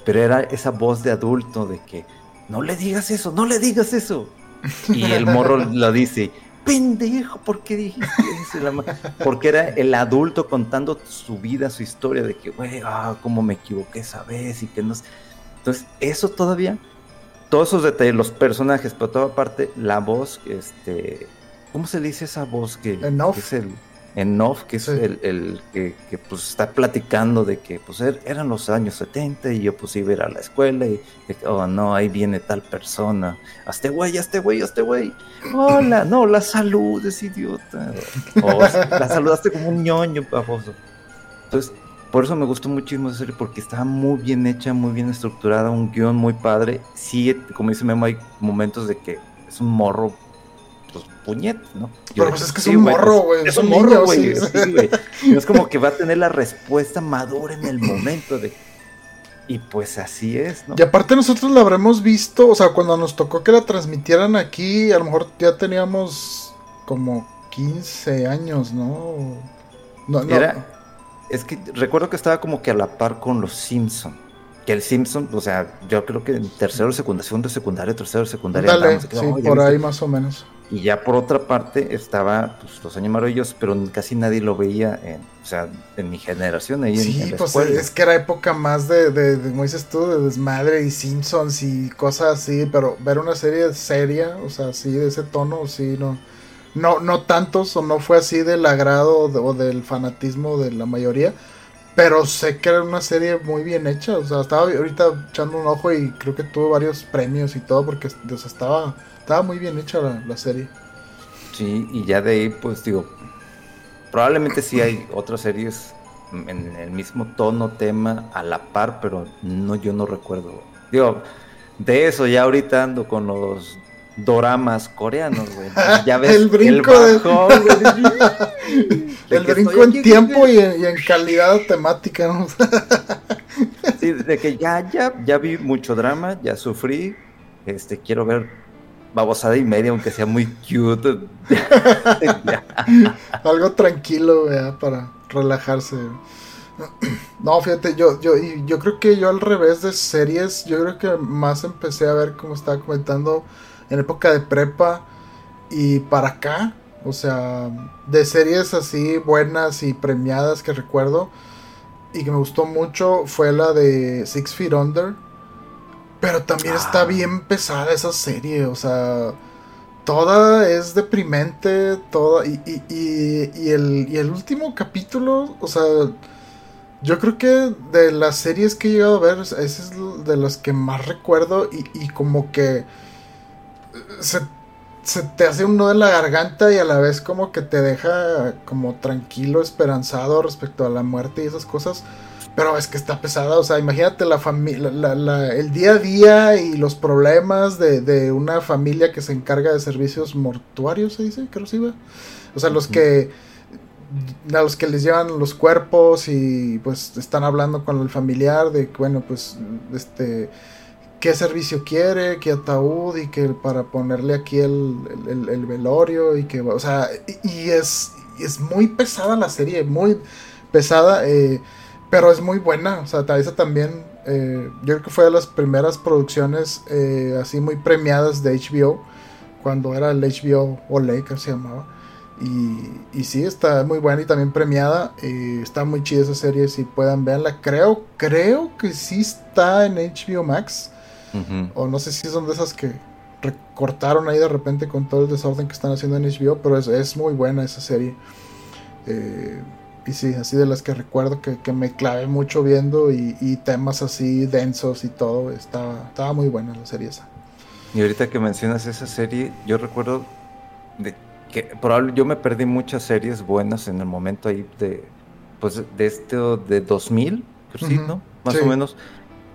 Pero era esa voz de adulto de que, no le digas eso, no le digas eso. Y el morro lo dice, pendejo, ¿por qué dijiste eso? Porque era el adulto contando su vida, su historia, de que, güey, ah, cómo me equivoqué esa vez y que no Entonces, eso todavía, todos esos detalles, los personajes, pero toda parte, la voz, este, ¿cómo se dice esa voz que, que es el en off, que es el, que, pues está platicando de que pues er, eran los años 70 y yo pues iba a ir a la escuela y oh no, ahí viene tal persona, este güey, este güey, este güey, hola, no, la salud es idiota, o la saludaste como un ñoño, baboso. Entonces, por eso me gustó muchísimo esa serie, porque estaba muy bien hecha, muy bien estructurada, un guion muy padre. Sí, como dice Memo, hay momentos de que es un morro pues, puñet, ¿no? Pero pues es que es un morro, güey. Es, un morro, güey. es como que va a tener la respuesta madura en el momento de. Y pues así es, ¿no? Y aparte nosotros la habremos visto, o sea, cuando nos tocó que la transmitieran aquí, a lo mejor ya teníamos como 15 años, ¿no? No, no. Era, es que recuerdo que estaba como que a la par con los Simpson que el Simpson, o sea, yo creo que en tercero, secundario, segundo, secundario, tercero, secundario. Dale, sí, por ahí más o menos. Y ya por otra parte estaba pues, Los Años Maravillosos, pero casi nadie lo veía, en, o sea, en mi generación. Ahí sí, en, pues es que era época más de, de, de, como dices tú, de desmadre y Simpsons y cosas así, pero ver una serie seria, o sea, así de ese tono, sí, no. No, no tantos, o no fue así del agrado o del fanatismo de la mayoría, pero sé que era una serie muy bien hecha, o sea, estaba ahorita echando un ojo y creo que tuvo varios premios y todo, porque o sea, estaba estaba muy bien hecha la, serie. Sí, y ya de ahí, pues digo, probablemente sí hay otras series en el mismo tono, tema, a la par, pero no, yo no recuerdo. Digo, de eso ya ahorita ando con los doramas coreanos, güey. Ya ves el brinco el bajón, el brinco en tiempo y en, calidad temática, ¿no? sí, de que ya, ya, ya vi mucho drama, ya sufrí, este, quiero ver babosada y media, aunque sea muy cute. Algo tranquilo, para relajarse. No, fíjate, yo, yo, yo creo que yo al revés de series, yo creo que más empecé a ver, como estaba comentando, en época de prepa y para acá. O sea, de series así buenas y premiadas que recuerdo y que me gustó mucho fue la de Six Feet Under pero también está ah. bien pesada esa serie, o sea, toda es deprimente, toda, y, el, y el último capítulo, o sea, yo creo que de las series que he llegado a ver, ese es de las que más recuerdo y, como que se, se, te hace un nudo en la garganta y a la vez como que te deja como tranquilo, esperanzado respecto a la muerte y esas cosas. Pero es que está pesada, o sea, imagínate la familia, el día a día y los problemas de, una familia que se encarga de servicios mortuarios, se dice, creo que sí, O sea, los que a los que les llevan los cuerpos y pues están hablando con el familiar de bueno, pues este qué servicio quiere, qué ataúd y que para ponerle aquí el, el, velorio y que, o sea, y, es, es muy pesada la serie, muy pesada. Eh, pero es muy buena, o sea, esa también, eh, yo creo que fue de las primeras producciones eh, así muy premiadas de HBO, cuando era el HBO Olay, que se llamaba. Y, y, sí, está muy buena y también premiada. Está muy chida esa serie, si puedan verla. Creo, creo que sí está en HBO Max. O no sé si son de esas que recortaron ahí de repente con todo el desorden que están haciendo en HBO, pero es, es muy buena esa serie. Eh, y sí, así de las que recuerdo que, que me clavé mucho viendo y, y, temas así densos y todo. Estaba, estaba muy buena la serie esa. Y ahorita que mencionas esa serie, yo recuerdo de que probablemente yo me perdí muchas series buenas en el momento ahí de pues de este de 2000, pues sí, ¿no? Más Sí. o menos,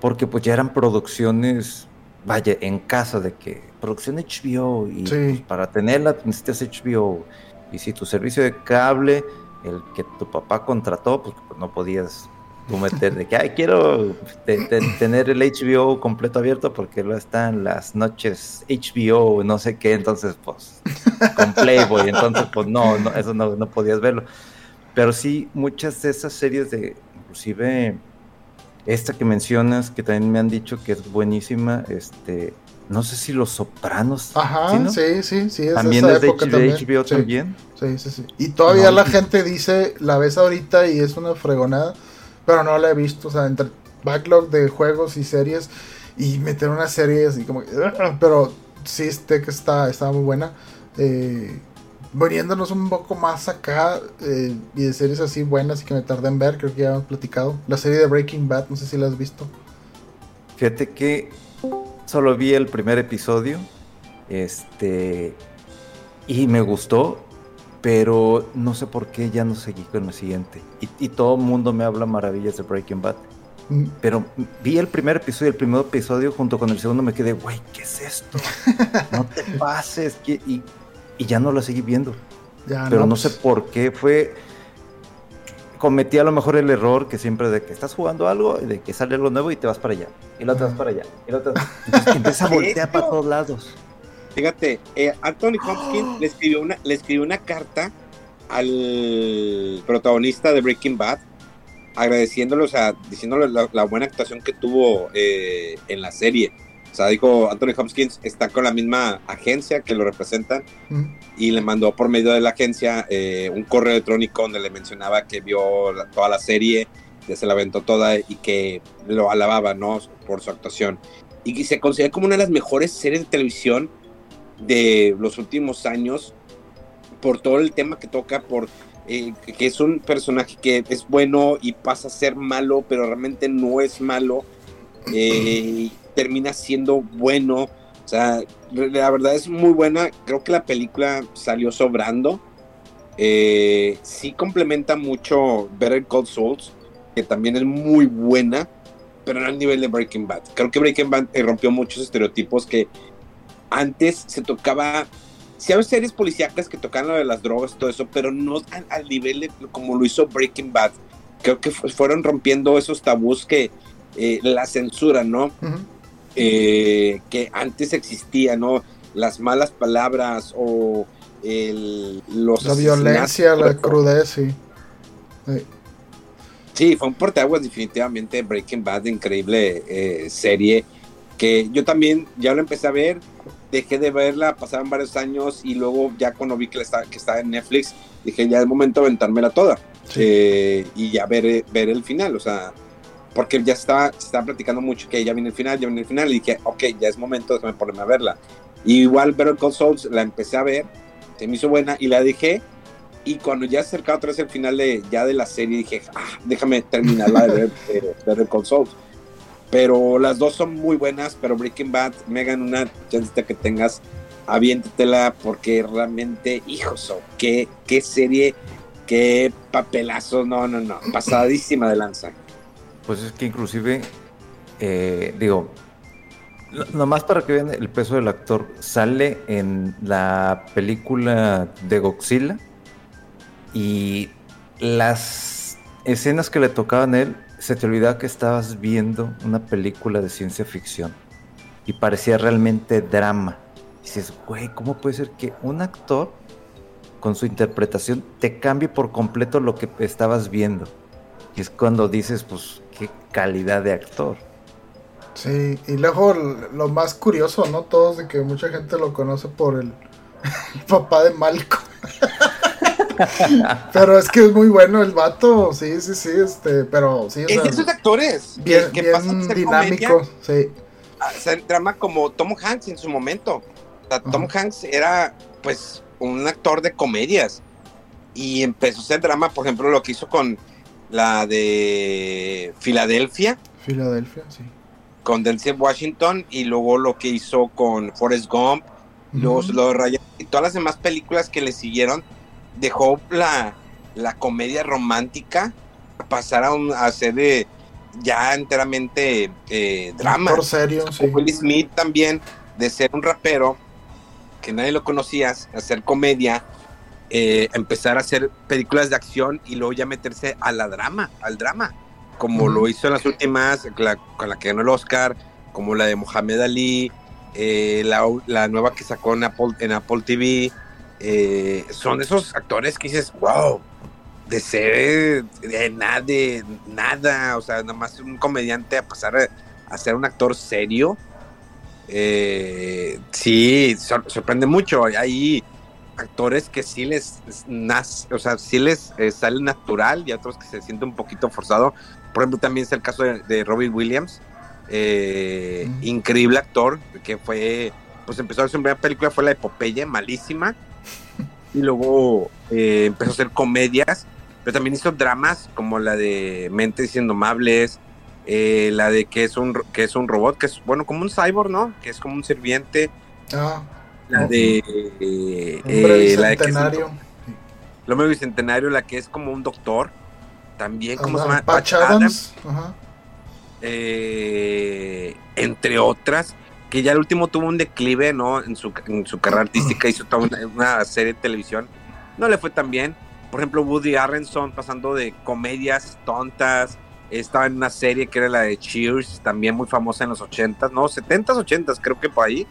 porque pues ya eran producciones, vaya, en casa de que producción HBO y Sí. pues, para tenerla necesitas HBO y si tu servicio de cable, el que tu papá contrató, pues, pues, no podías tú meter de que, ay, quiero te- te- tener el HBO completo abierto porque lo están las noches HBO, no sé qué, entonces pues con Playboy, entonces pues no, no eso no, no podías verlo. Pero sí, muchas de esas series de, inclusive esta que mencionas, que también me han dicho que es buenísima, este, no sé si Los Sopranos. Ajá, ¿sí, no? sí, sí, sí, es También esa es de época HBO, también. HBO Sí, también. Sí, sí, sí. Y todavía No, la gente dice, la ves ahorita y es una fregonada, pero no la he visto, o sea, entre backlog de juegos y series y meter una serie así como pero sí, este que está, está muy buena. Eh, Veniéndonos un poco más acá eh, y de series así buenas y que me tardé en ver, creo que ya hemos platicado. La serie de Breaking Bad, no sé si la has visto. Fíjate que solo vi el primer episodio, este, y me gustó, pero no sé por qué ya no seguí con el siguiente. Y, y todo el mundo me habla maravillas de Breaking Bad. Mm, Pero vi el primer episodio, el primer episodio junto con el segundo me quedé, güey, ¿qué es esto? No te pases. ¿qué?". Y, y ya no lo seguí viendo. Ya, pero no, pues, sé por qué fue. Cometí a lo mejor el error que siempre de que estás jugando algo, de que sale algo nuevo y te vas para allá. Y luego te vas para allá. Y luego te vas... Entonces empieza a voltear para todos lados. Fíjate, eh, Anthony Hopkins le escribió una, le escribió una carta al protagonista de Breaking Bad, agradeciéndole, o sea, diciéndole la, la buena actuación que tuvo eh, en la serie. O sea, dijo Anthony Hopkins está con la misma agencia que lo representan mm, y le mandó por medio de la agencia eh, un correo electrónico donde le mencionaba que vio la- toda la serie, que se la aventó toda y que lo alababa, ¿no? Por su actuación. Y que se considera como una de las mejores series de televisión de los últimos años por todo el tema que toca, por eh, que es un personaje que es bueno y pasa a ser malo, pero realmente no es malo. eh, termina siendo bueno. O sea, la verdad es muy buena. Creo que la película salió sobrando. Eh, sí complementa mucho Better Call Souls, que también es muy buena, pero no al nivel de Breaking Bad. Creo que Breaking Bad rompió muchos estereotipos que antes se tocaba. Sí, había series policíacas que tocaban lo de las drogas todo eso, pero no al, al nivel de como lo hizo Breaking Bad. Creo que fu- fueron rompiendo esos tabús que eh, la censura, ¿no? ujú. Eh, que antes existía, ¿no? Las malas palabras o el, los La violencia, la crudez, sí. Sí. Sí, fue un portaguas definitivamente Breaking Bad, increíble eh, serie que yo también ya lo empecé a ver, dejé de verla, pasaron varios años y luego ya cuando vi que, está, que estaba en Netflix, dije ya es momento de aventármela toda Sí. eh, y ya ver, ver el final, o sea, porque ya estaba, estaba platicando mucho que ya viene el final, ya viene el final y dije, ok, ya es momento de ponerme a verla. Y igual Better Call Souls la empecé a ver, se me hizo buena y la dejé y cuando ya acercaba otra vez el final de, ya de la serie, dije, ah, déjame terminarla de ver eh, Better Call Souls. Pero las dos son muy buenas, pero Breaking Bad, Megan, una chance que tengas, aviéntatela porque realmente, hijos, qué, qué serie, qué papelazo, no, no, no, pasadísima de lanza. Pues es que inclusive, eh, digo, no- nomás para que vean el peso del actor, sale en la película de Godzilla y las escenas que le tocaban a él, se te olvidaba que estabas viendo una película de ciencia ficción y parecía realmente drama. Y dices, güey, ¿cómo puede ser que un actor con su interpretación te cambie por completo lo que estabas viendo? Y es cuando dices, pues, qué calidad de actor. Sí, y luego lo más curioso, ¿no? Todos de que mucha gente lo conoce por el, el papá de Malcolm. pero es que es muy bueno el vato, sí, sí, sí, este, pero sí, o Es de esos actores bien, que, bien dinámico, comedia sí. a ser drama como Tom Hanks en su momento. O sea, Tom. Hanks era, pues, un actor de comedias. y empezó a hacer drama, por ejemplo, lo que hizo con la de Filadelfia, Filadelfia, sí. con Denzel Washington, y luego lo que hizo con Forrest Gump, luego Ujú. lo de Ryan, y todas las demás películas que le siguieron, dejó la, la comedia romántica a pasar a, un, a ser de ya enteramente eh, drama. Por serio, sí. Will Smith también, de ser un rapero que nadie lo conocía, hacer comedia, eh, empezar a hacer películas de acción y luego ya meterse a la drama, al drama, como Ujú. lo hizo en las últimas, la- con la que ganó el Oscar, como la de Mohamed Ali, eh, la, la nueva que sacó en Apple, en Apple TV. eh, son esos actores que dices, wow, de ser de nada, de nada, o sea, nada más un comediante a pasar a, a ser un actor serio. Eh, sí, sor- sorprende mucho. Hay actores que sí les nace, o sea, sí les eh, sale natural y otros que se siente un poquito forzado. Por ejemplo, también es el caso de, de Robin Williams, eh, Mm. increíble actor que fue, pues empezó a su primera película fue la de Popeye, malísima, y luego eh, empezó a hacer comedias, pero también hizo dramas como la de Mentes Indomables, la de que es un que es un robot, que es bueno como un cyborg, ¿no? Que es como un sirviente, Ah, la Ujú. de eh, eh, la de que es un- bicentenario. el hombre bicentenario, la que es como un doctor, también como se Ah, llama Patch Adams. Ajá. eh, entre otras, que ya el último tuvo un declive, ¿no? En su, en su carrera artística, hizo toda una, una serie de televisión, no le fue tan bien. Por ejemplo, Woody Harrelson pasando de comedias tontas, estaba en una serie que era la de Cheers, también muy famosa en los 80s, no, 70s, 80s, creo que por ahí.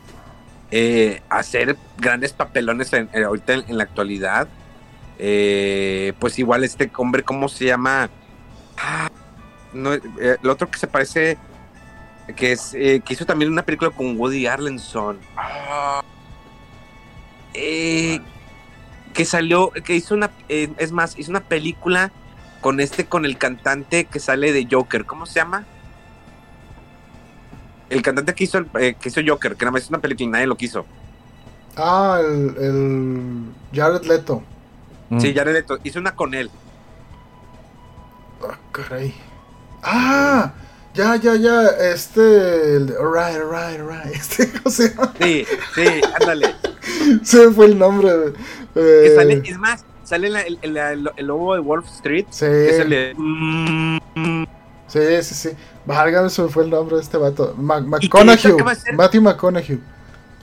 Eh, hacer grandes papelones en, ahorita en, la actualidad. Eh, pues igual este hombre, ¿cómo se llama? Ah, no, eh, el otro que se parece, que es eh, que hizo también una película con Woody Harrelson. Ah, que salió, que hizo una, es más, hizo una película con este, con el cantante que sale de Joker. ¿Cómo se llama? El cantante que hizo, el- eh, que hizo Joker, que nada más hizo una película y nadie lo quiso. Ah, el, el Jared Leto. Mm. Sí, Jared Leto, hizo una con él. Ah, caray. Ah, ya, ya, ya. Este. El, alright, alright, alright. Este, ¿cómo se llama? Sí, sí, ándale. Se fue el nombre. eh, sale, es más, sale la- el, el- el- lobo de Wall Street, Sí, que mm, sí, sí, sí. Válgame, se me fue el nombre de este vato. Ma- McConaughey. Matthew McConaughey.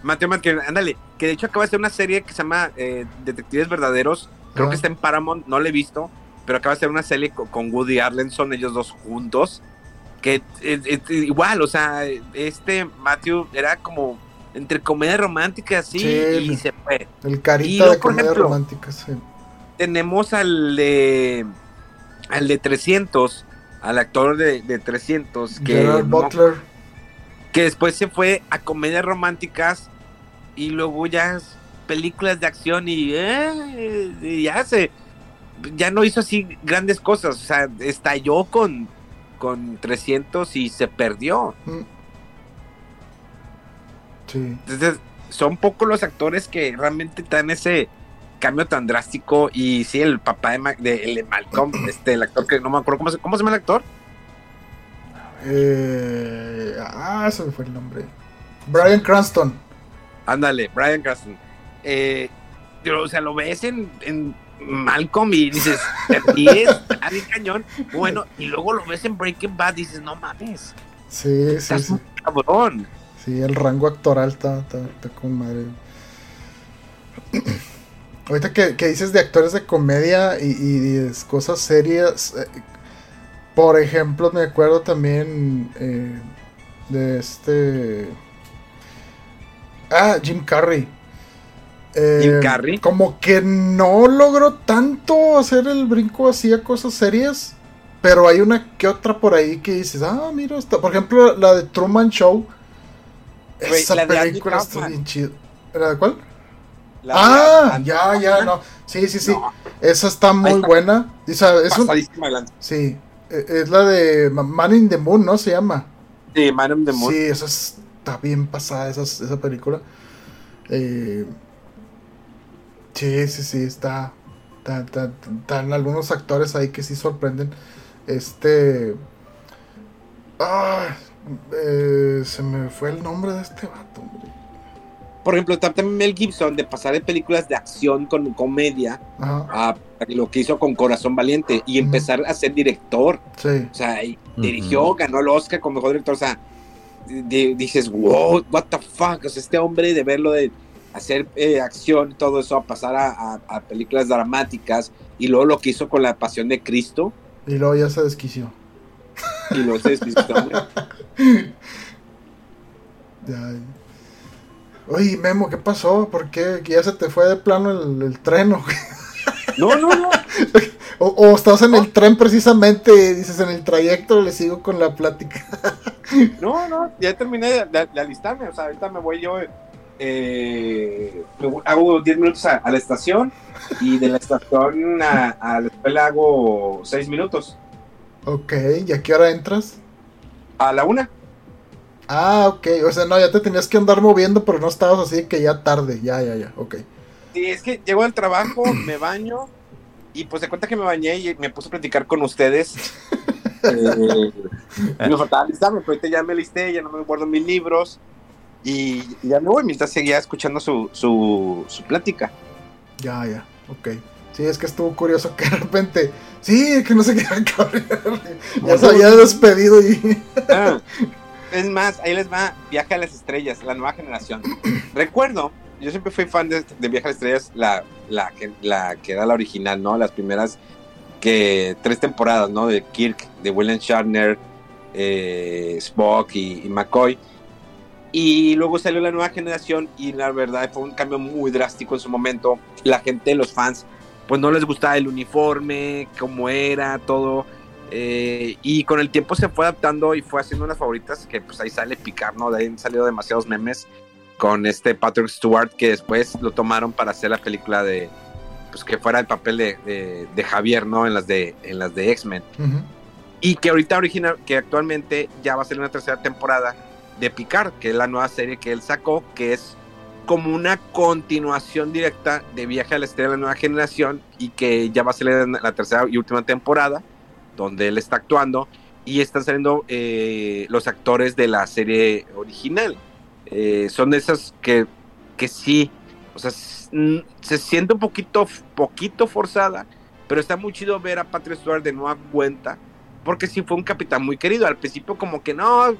Mateo Marquez, ándale, que de hecho acaba de ser una serie que se llama eh, Detectives Verdaderos, creo que está en Paramount, no la he visto, pero acaba de ser una serie co- con, Woody Harrelson, ellos dos juntos, que igual, o sea, este Matthew era como entre comedia romántica así Sí, y se fue. El carita luego, de comedia ejemplo, romántica, sí. Tenemos al de al de 300, al actor de, de 300 que no- Butler. que después se fue a comedias románticas y luego ya películas de acción y, eh, y ya se ya no hizo así grandes cosas, o sea, estalló con con 300 y se perdió. Mm. Sí. Entonces, son pocos los actores que realmente dan ese cambio tan drástico y sí, el papá de, Ma- de, el de Malcolm, este, el actor que no me acuerdo cómo se, cómo se llama el actor. Eh, ah, se me fue el nombre. Brian Cranston. Ándale, Brian Cranston. Eh, o sea, lo ves en, en Malcolm y dices, cañón. Bueno, y luego lo ves en Breaking Bad y dices, no mames, Sí, sí, estás sí. un cabrón. Sí, el rango actoral está, está, está con madre. Ahorita que, que dices de actores de comedia y, y de cosas serias, eh, por ejemplo, me acuerdo también eh, de este... Ah, Jim Carrey. Eh, Jim Carrey. Como que no logró tanto hacer el brinco así a cosas serias. Pero hay una que otra por ahí que dices, ah, mira, está. Por ejemplo, la de Truman Show. Esa película está bien chida. ¿La de cuál? La- ah, la- ya, ya, no. Sí, sí, sí. No. Esa está muy está. buena. Es un- sí, e- es la de Ma- Man in the Moon, ¿no? Se llama. Sí, Man of the Moon. Sí, esa está bien pasada, esa, esa película. Eh, sí, sí, sí, está. Están algunos actores ahí que sí sorprenden. Este. Ah, eh, se me fue el nombre de este vato, hombre. Por ejemplo, también Mel Gibson de pasar de películas de acción con comedia a lo que hizo con Corazón Valiente y empezar a ser director. Sí. O sea, dirigió, ganó el Oscar como mejor director. O sea, dices, wow, what the fuck. O sea, este hombre de verlo de hacer eh, acción y todo eso, a pasar a, películas dramáticas y luego lo que hizo con La Pasión de Cristo. Y luego ya se desquició. Y luego se desquició, ya. Oye, Memo, ¿qué pasó? ¿Por qué? ¿Ya se te fue de plano el, el tren No, no, no. o, estás en el tren precisamente y dices en el trayecto le sigo con la plática. no, no, ya terminé de, alistarme. O sea, ahorita me voy yo. Eh, hago 10 minutos a, la estación y de la estación a, a la escuela hago 6 minutos. Ok, ¿y a qué hora entras? A la una. Ah, ok. O sea, no, ya te tenías que andar moviendo, pero no estabas así que ya tarde. Ya, ya, ya. Ok. Sí, es que llego al trabajo, me baño y pues de cuenta que me bañé y me puse a platicar con ustedes. eh, me faltaba listarme, pero ahorita ya me listé, ya no me guardo mis libros y, ya me voy mientras seguía escuchando su, su, su plática. Ya, ya. Ok. Sí, es que estuvo curioso que de repente. Sí, que no se quedan Ya se había despedido y. Ah. Es más, ahí les va Viaje a las Estrellas, la nueva generación. Recuerdo, yo siempre fui fan de, Viaje a las Estrellas, la, la, la, que era la original, ¿no? Las primeras que tres temporadas, ¿no? De Kirk, de William Shatner, eh, Spock y, McCoy. Y luego salió la nueva generación y la verdad fue un cambio muy drástico en su momento. La gente, los fans, pues no les gustaba el uniforme, cómo era, todo eh, y con el tiempo se fue adaptando y fue haciendo unas favoritas que pues ahí sale picar, ¿no? De ahí han salido demasiados memes con este Patrick Stewart que después lo tomaron para hacer la película de, pues que fuera el papel de, de, Javier, ¿no? En las de, en las de X-Men. Y que ahorita original, que actualmente ya va a ser una tercera temporada de Picard, que es la nueva serie que él sacó, que es como una continuación directa de Viaje a la Estrella de la Nueva Generación y que ya va a ser la tercera y última temporada donde él está actuando, y están saliendo eh, los actores de la serie original. Eh, son esas que, que sí, o sea, se siente un poquito, poquito forzada, pero está muy chido ver a Patrick Stewart de nueva cuenta, porque sí fue un capitán muy querido. Al principio como que no,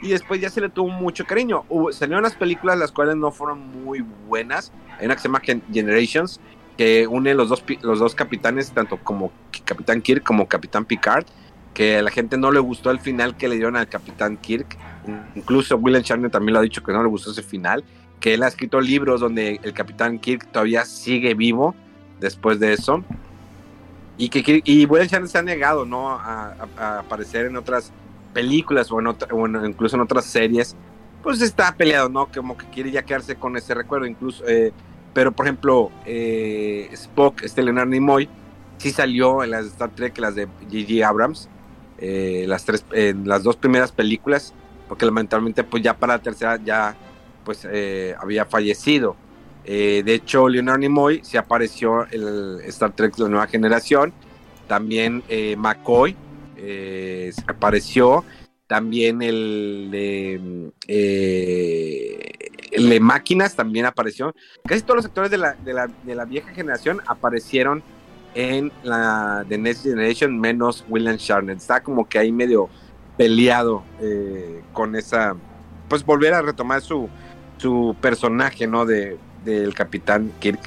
y después ya se le tuvo mucho cariño. Hubo, salieron las películas las cuales no fueron muy buenas. Hay una que se llama Generations, que une los dos, los dos capitanes, tanto como Capitán Kirk como Capitán Picard, que a la gente no le gustó el final que le dieron al Capitán Kirk. Incluso William Shatner también lo ha dicho que no le gustó ese final, que él ha escrito libros donde el Capitán Kirk todavía sigue vivo después de eso. Y que y William Shatner se ha negado ¿no? a, aparecer en otras películas o, en incluso en otras series. Pues está peleado, ¿no? Como que quiere ya quedarse con ese recuerdo. Incluso eh, pero, por ejemplo, eh, Spock, este Leonard Nimoy, sí salió en las de Star Trek, las de J.J. Abrams, eh, las, tres, en las dos primeras películas, porque lamentablemente, pues ya para la tercera ya pues eh, había fallecido. de hecho, Leonard Nimoy se apareció en el Star Trek La Nueva Generación. También McCoy apareció. También el de máquinas también apareció. Casi todos los actores de la, de la, de la vieja generación aparecieron en la de Next Generation, menos William Shatner. Está como que ahí medio peleado eh, con esa. Pues volver a retomar su, su personaje, ¿no? De, del Capitán Kirk.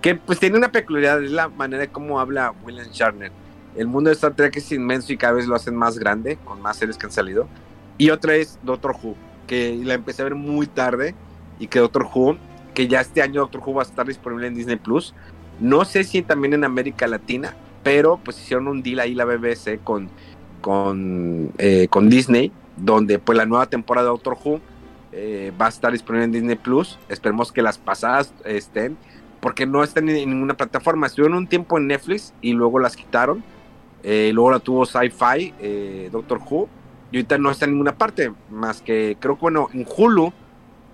Que pues tiene una peculiaridad, es la manera de cómo habla William Shatner. El mundo de Star Trek es inmenso y cada vez lo hacen más grande, con más series que han salido. Y otra es Doctor Who, que la empecé a ver muy tarde y que Doctor Who, que ya este año Doctor Who va a estar disponible en Disney Plus. No sé si también en América Latina, pero pues hicieron un deal ahí la BBC con, con, eh, con Disney, donde pues la nueva temporada de Doctor Who eh, va a estar disponible en Disney Plus. Esperemos que las pasadas estén, porque no están en ninguna plataforma. Estuvieron un tiempo en Netflix y luego las quitaron. Eh, luego la tuvo Sci-Fi, Doctor Who, y ahorita no está en ninguna parte, más que creo que bueno, en Hulu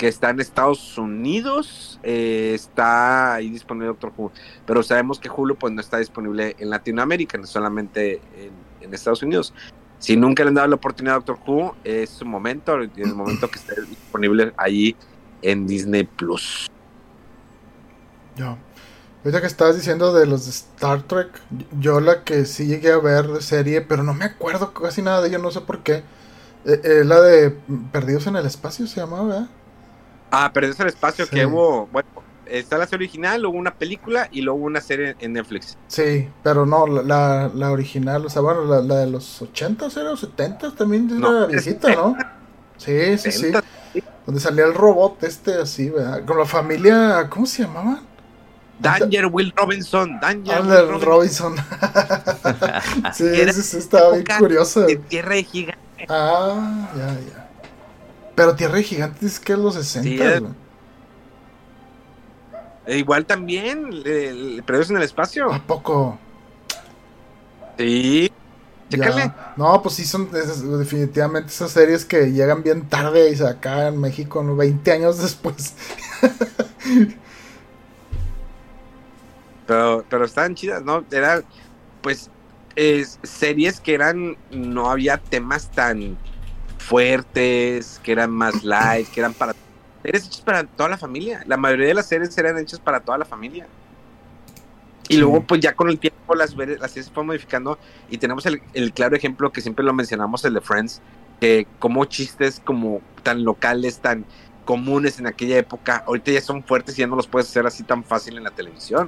que está en Estados Unidos, eh, está ahí disponible Doctor Who, pero sabemos que Hulu pues no está disponible en Latinoamérica, no solamente en, Estados Unidos. Si nunca le han dado la oportunidad a Doctor Who, es su momento, en el momento que esté disponible ahí en Disney Plus. Ya. Ahorita que estabas diciendo de los de Star Trek, yo la que sí llegué a ver serie, pero no me acuerdo casi nada de ello, no sé por qué. Eh, eh, la de Perdidos en el Espacio se llamaba, ¿verdad? Ah, Perdidos en el Espacio, que hubo, bueno, está la serie original, hubo una película y luego una serie en Netflix. Sí, pero no, la, la original, o sea, bueno, la, de los 80 era los 70 también de no, visita, ¿no? Sí, sí, sí. Donde salía el robot este así, ¿verdad? Con la familia, ¿cómo se llamaba? Danger Will Robinson, Danger Will Robinson. sí, eso, estaba bien curioso. De Tierra de Gigantes. Ah, ya, ya. Pero Tierra de Gigantes es que es los 60, e igual también, el, Perdidos en el Espacio. ¿A poco? Sí. No, pues sí, son definitivamente esas series que llegan bien tarde y se acá en México, 20 años después. pero, pero estaban chidas, ¿no? Eran, pues, series que eran, no había temas tan fuertes, que eran más light, que eran para series hechas para toda la familia. La mayoría de las series eran hechas para toda la familia. Y luego, pues ya con el tiempo las, las series se fueron modificando y tenemos el, claro ejemplo que siempre lo mencionamos, el de Friends, que como chistes como tan locales, tan comunes en aquella época, ahorita ya son fuertes y ya no los puedes hacer así tan fácil en la televisión.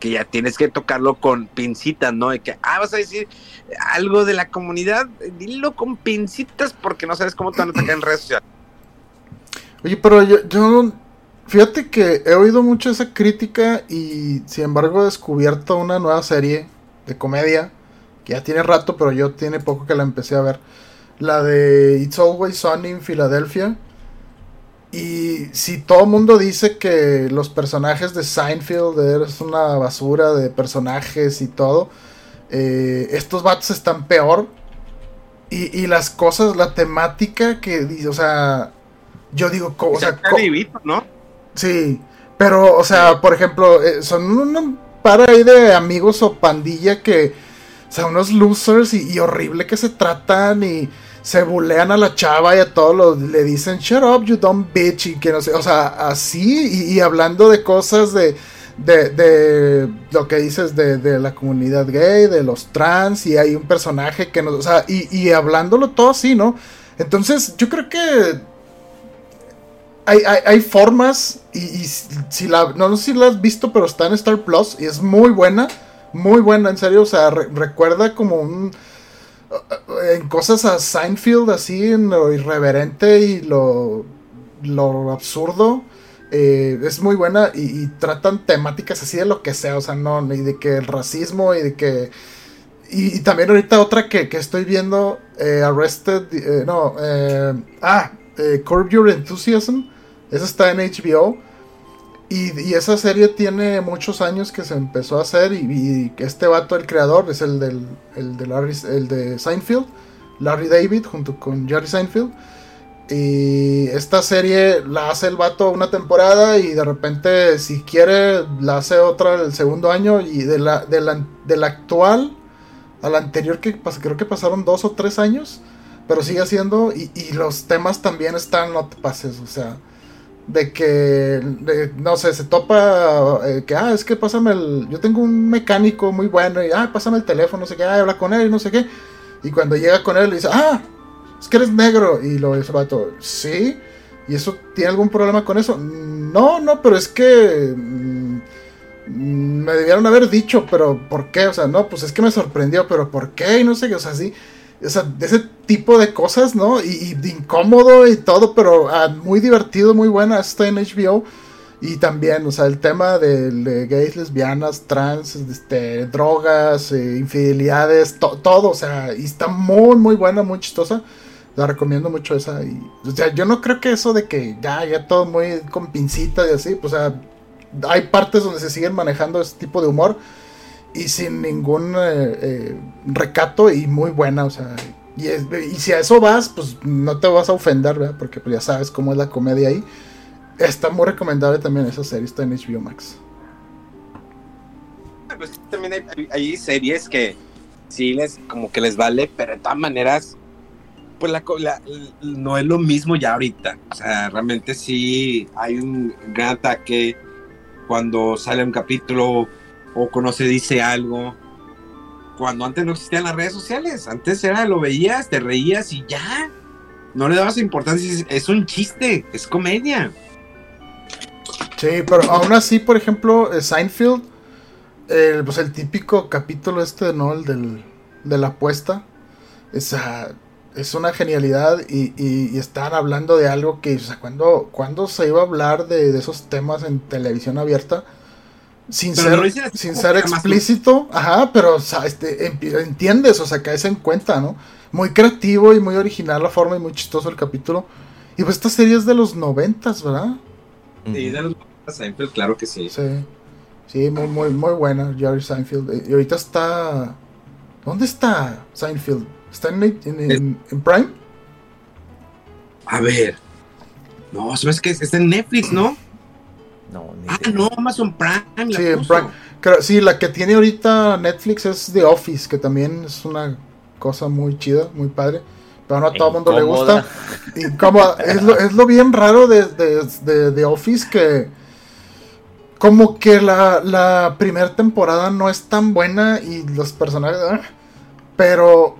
Que ya tienes que tocarlo con pincitas, ¿no? De que, ah, vas a decir algo de la comunidad, dilo con pincitas porque no sabes cómo te van a atacar en redes sociales. Oye, pero yo, Fíjate que he oído mucho esa crítica y sin embargo he descubierto una nueva serie de comedia que ya tiene rato, pero yo tiene poco que la empecé a ver. La de It's Always Sunny in Philadelphia. Y si todo el mundo dice que los personajes de Seinfeld es una basura de personajes y todo, eh, estos vatos están peor. Y, y, las cosas, la temática que, o sea, yo digo, o sea, ¿no? Sí, pero, o sea, por ejemplo, eh, son un par ahí de amigos o pandilla que, o sea, unos losers y, horrible que se tratan y se bulean a la chava y a todos los, le dicen, shut up, you dumb bitch, y que no sé, o sea, así, y, hablando de cosas de, de, lo que dices de, de, la comunidad gay, de los trans, y hay un personaje que nos, o sea, y, y hablándolo todo así, ¿no? Entonces, yo creo que hay, formas, y, si la, no, sé si la has visto, pero está en Star Plus y es muy buena, muy buena, en serio, o sea, recuerda como un... En cosas a Seinfeld, así, en lo irreverente y lo, lo absurdo. Eh, es muy buena y, tratan temáticas así de lo que sea, o sea, no, y de que el racismo y de que... Y, también ahorita otra que, estoy viendo, eh, Arrested, eh, no, ah, Curb Your Enthusiasm, esa está en HBO. Y, esa serie tiene muchos años que se empezó a hacer. Y, este vato, el creador, es el, del, el, de Larry, el de Seinfeld. Larry David junto con Jerry Seinfeld. Y esta serie la hace el vato una temporada y de repente si quiere la hace otra el segundo año y de la, de la, actual a la anterior que creo que pasaron dos o tres años, pero sigue haciendo y, y los temas también están, no te pases, o sea, de que, no sé, se topa, eh, que, ah, es que pásame el, yo tengo un mecánico muy bueno y, ah, pásame el teléfono, no sé qué, ah, habla con él no sé qué. Y cuando llega con él, le dice, ah, es que eres negro. Y lo dice vato, sí. ¿Y eso tiene algún problema con eso? No, no, pero es que mm, me debieron haber dicho, pero ¿por qué? O sea, no, pues es que me sorprendió, pero ¿por qué? Y no sé qué, o sea, sí o sea, ese tipo de cosas, ¿no? Y, de incómodo y todo, pero ah, muy divertido, muy buena. Está en HBO. Y también, o sea, el tema de, gays, lesbianas, trans, este, drogas, eh, infidelidades, todo, o sea, y está muy, muy buena, muy chistosa. La recomiendo mucho esa. Y, o sea, yo no creo que eso de que ya, ya todo muy con pincita y así, pues, o sea, hay partes donde se siguen manejando ese tipo de humor y sin ningún eh, eh, recato y muy buena, o sea, y, si a eso vas, pues no te vas a ofender, ¿verdad? Porque pues, ya sabes cómo es la comedia ahí. Está muy recomendable también esa serie, está en HBO Max. Pues también hay, series que sí les como que les vale, pero de todas maneras, pues la, no es lo mismo ya ahorita. O sea, realmente sí hay un gran ataque cuando sale un capítulo o cuando se dice algo. Cuando antes no existían las redes sociales, antes era lo veías, te reías y ya. No le dabas importancia, es, es un chiste, es comedia. Sí, pero aún así, por ejemplo, eh, Seinfeld, eh, pues el típico capítulo este, ¿no? El del, de la apuesta. Esa, es una genialidad y, y, y estaban hablando de algo que, o sea, cuando, cuando se iba a hablar de esos temas en televisión abierta, sin Pero ser, sin ser más- explícito, ajá, pero o sea, este, entiendes, o sea, caes en cuenta, ¿no? Muy creativo y muy original la forma y muy chistoso el capítulo. Y pues esta serie es de los noventas, ¿verdad? Sí, de los Seinfeld, claro que sí. Sí, sí, muy, muy, muy buena, Jerry Seinfeld. Y ahorita está. ¿Dónde está Seinfeld? ¿Está en, en, en- en Prime? A ver. No, sabes que está en Netflix, ¿no? No, ni Ah, idea. no, Amazon Prime. la Sí, en puso. Prime. Creo- sí, la que tiene ahorita Netflix es The Office, que también es una cosa muy chida, muy padre. Pero no a todo el mundo le gusta. Incómoda. es, lo, es lo bien raro de, de, de The Office que. Como que la, la primera temporada no es tan buena y los personajes. ah, Pero.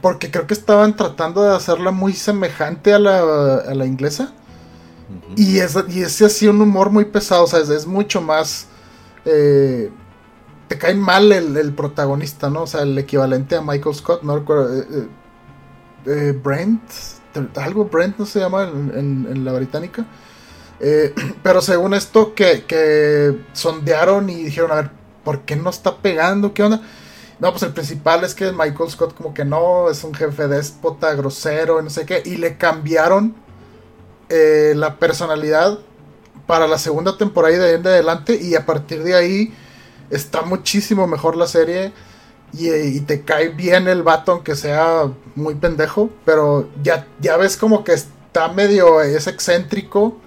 Porque creo que estaban tratando de hacerla muy semejante a la, a la inglesa. Y es, y es así un humor muy pesado, o sea, es, mucho más... eh, te cae mal el, protagonista, ¿no? O sea, el equivalente a Michael Scott, no recuerdo... eh, eh, Brent, algo Brent no se llama en, la británica. Pero según esto, que, que sondearon y dijeron, a ver, ¿por qué no está pegando? ¿Qué onda? No, pues el principal es que Michael Scott como que no, es un jefe déspota, grosero, no sé qué, y le cambiaron eh, la personalidad para la segunda temporada y de ahí en adelante, y a partir de ahí está muchísimo mejor la serie, y, eh, y te cae bien el vato, aunque sea muy pendejo, pero ya, ya ves como que está medio, es excéntrico,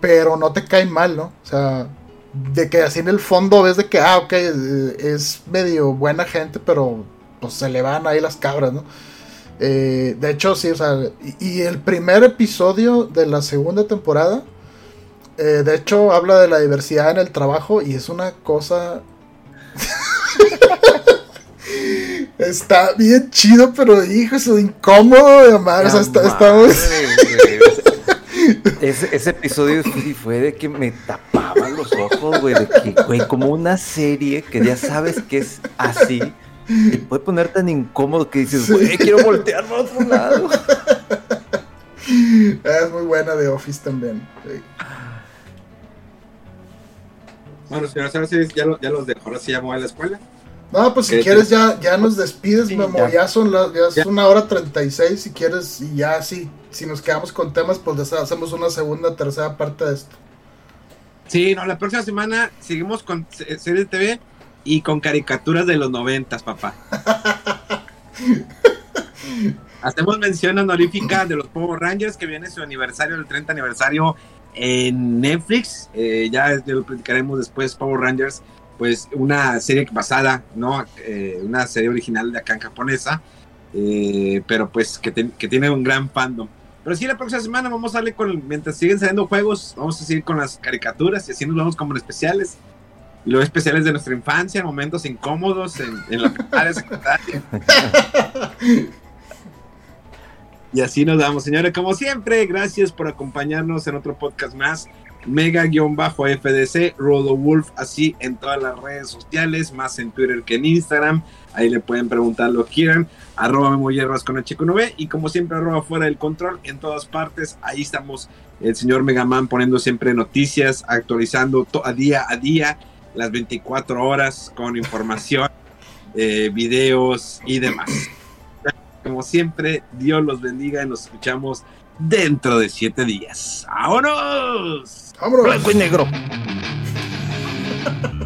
pero no te cae mal, ¿no? O sea, de que así en el fondo ves de que, ah, ok, es medio buena gente, pero pues se le van ahí las cabras, ¿no? Eh, de hecho, sí, o sea, y, y el primer episodio de la segunda temporada, eh, de hecho, habla de la diversidad en el trabajo y es una cosa... Está bien chido, pero hijo, es incómodo de madre. O sea, está, güey. Ese, ese episodio sí fue de que me tapaba los ojos, güey, de que, güey, como una serie que ya sabes que es así, te puede poner tan incómodo que dices, güey, quiero voltear para otro lado. Es muy buena de Office también. sí. Bueno, señores, ahora sí, ya, lo- ya los dejo. Ahora sí ya me voy a la escuela. No, pues si ¿Qué quieres ya, ya nos despides, Sí, Memo. ya. Ya son las, ya es una hora treinta y seis si quieres, y ya sí, si nos quedamos con temas, pues ya hacemos una segunda, tercera parte de esto. Sí, no, la próxima semana seguimos con se- serie TV y con caricaturas de los noventas, papá. Hacemos mención honorífica de los Power Rangers que viene su aniversario, el 30 aniversario en Netflix. Eh, ya lo platicaremos después, Power Rangers, pues una serie basada, ¿no? Eh, una serie original de acá en japonesa, eh, pero pues que, te- que tiene un gran fandom. Pero sí, la próxima semana vamos a darle con, mientras siguen saliendo juegos, vamos a seguir con las caricaturas y así nos vamos como en especiales. Luego especiales de nuestra infancia, momentos incómodos en, en la primaria, secundaria. Y así nos damos, señores. Como siempre, gracias por acompañarnos en otro podcast más. Mega-FDC, Rolo Wolf, así en todas las redes sociales, más en Twitter que en Instagram. Ahí le pueden preguntar lo que quieran. Arroba Memo Hierbas con HQ9 y como siempre, arroba fuera del control en todas partes. Ahí estamos el señor Megaman poniendo siempre noticias, actualizando a día a día, las 24 horas con información, eh, videos y demás. Como siempre, Dios los bendiga y nos escuchamos dentro de siete días. ¡Vámonos! ¡Vámonos! Blanco y negro.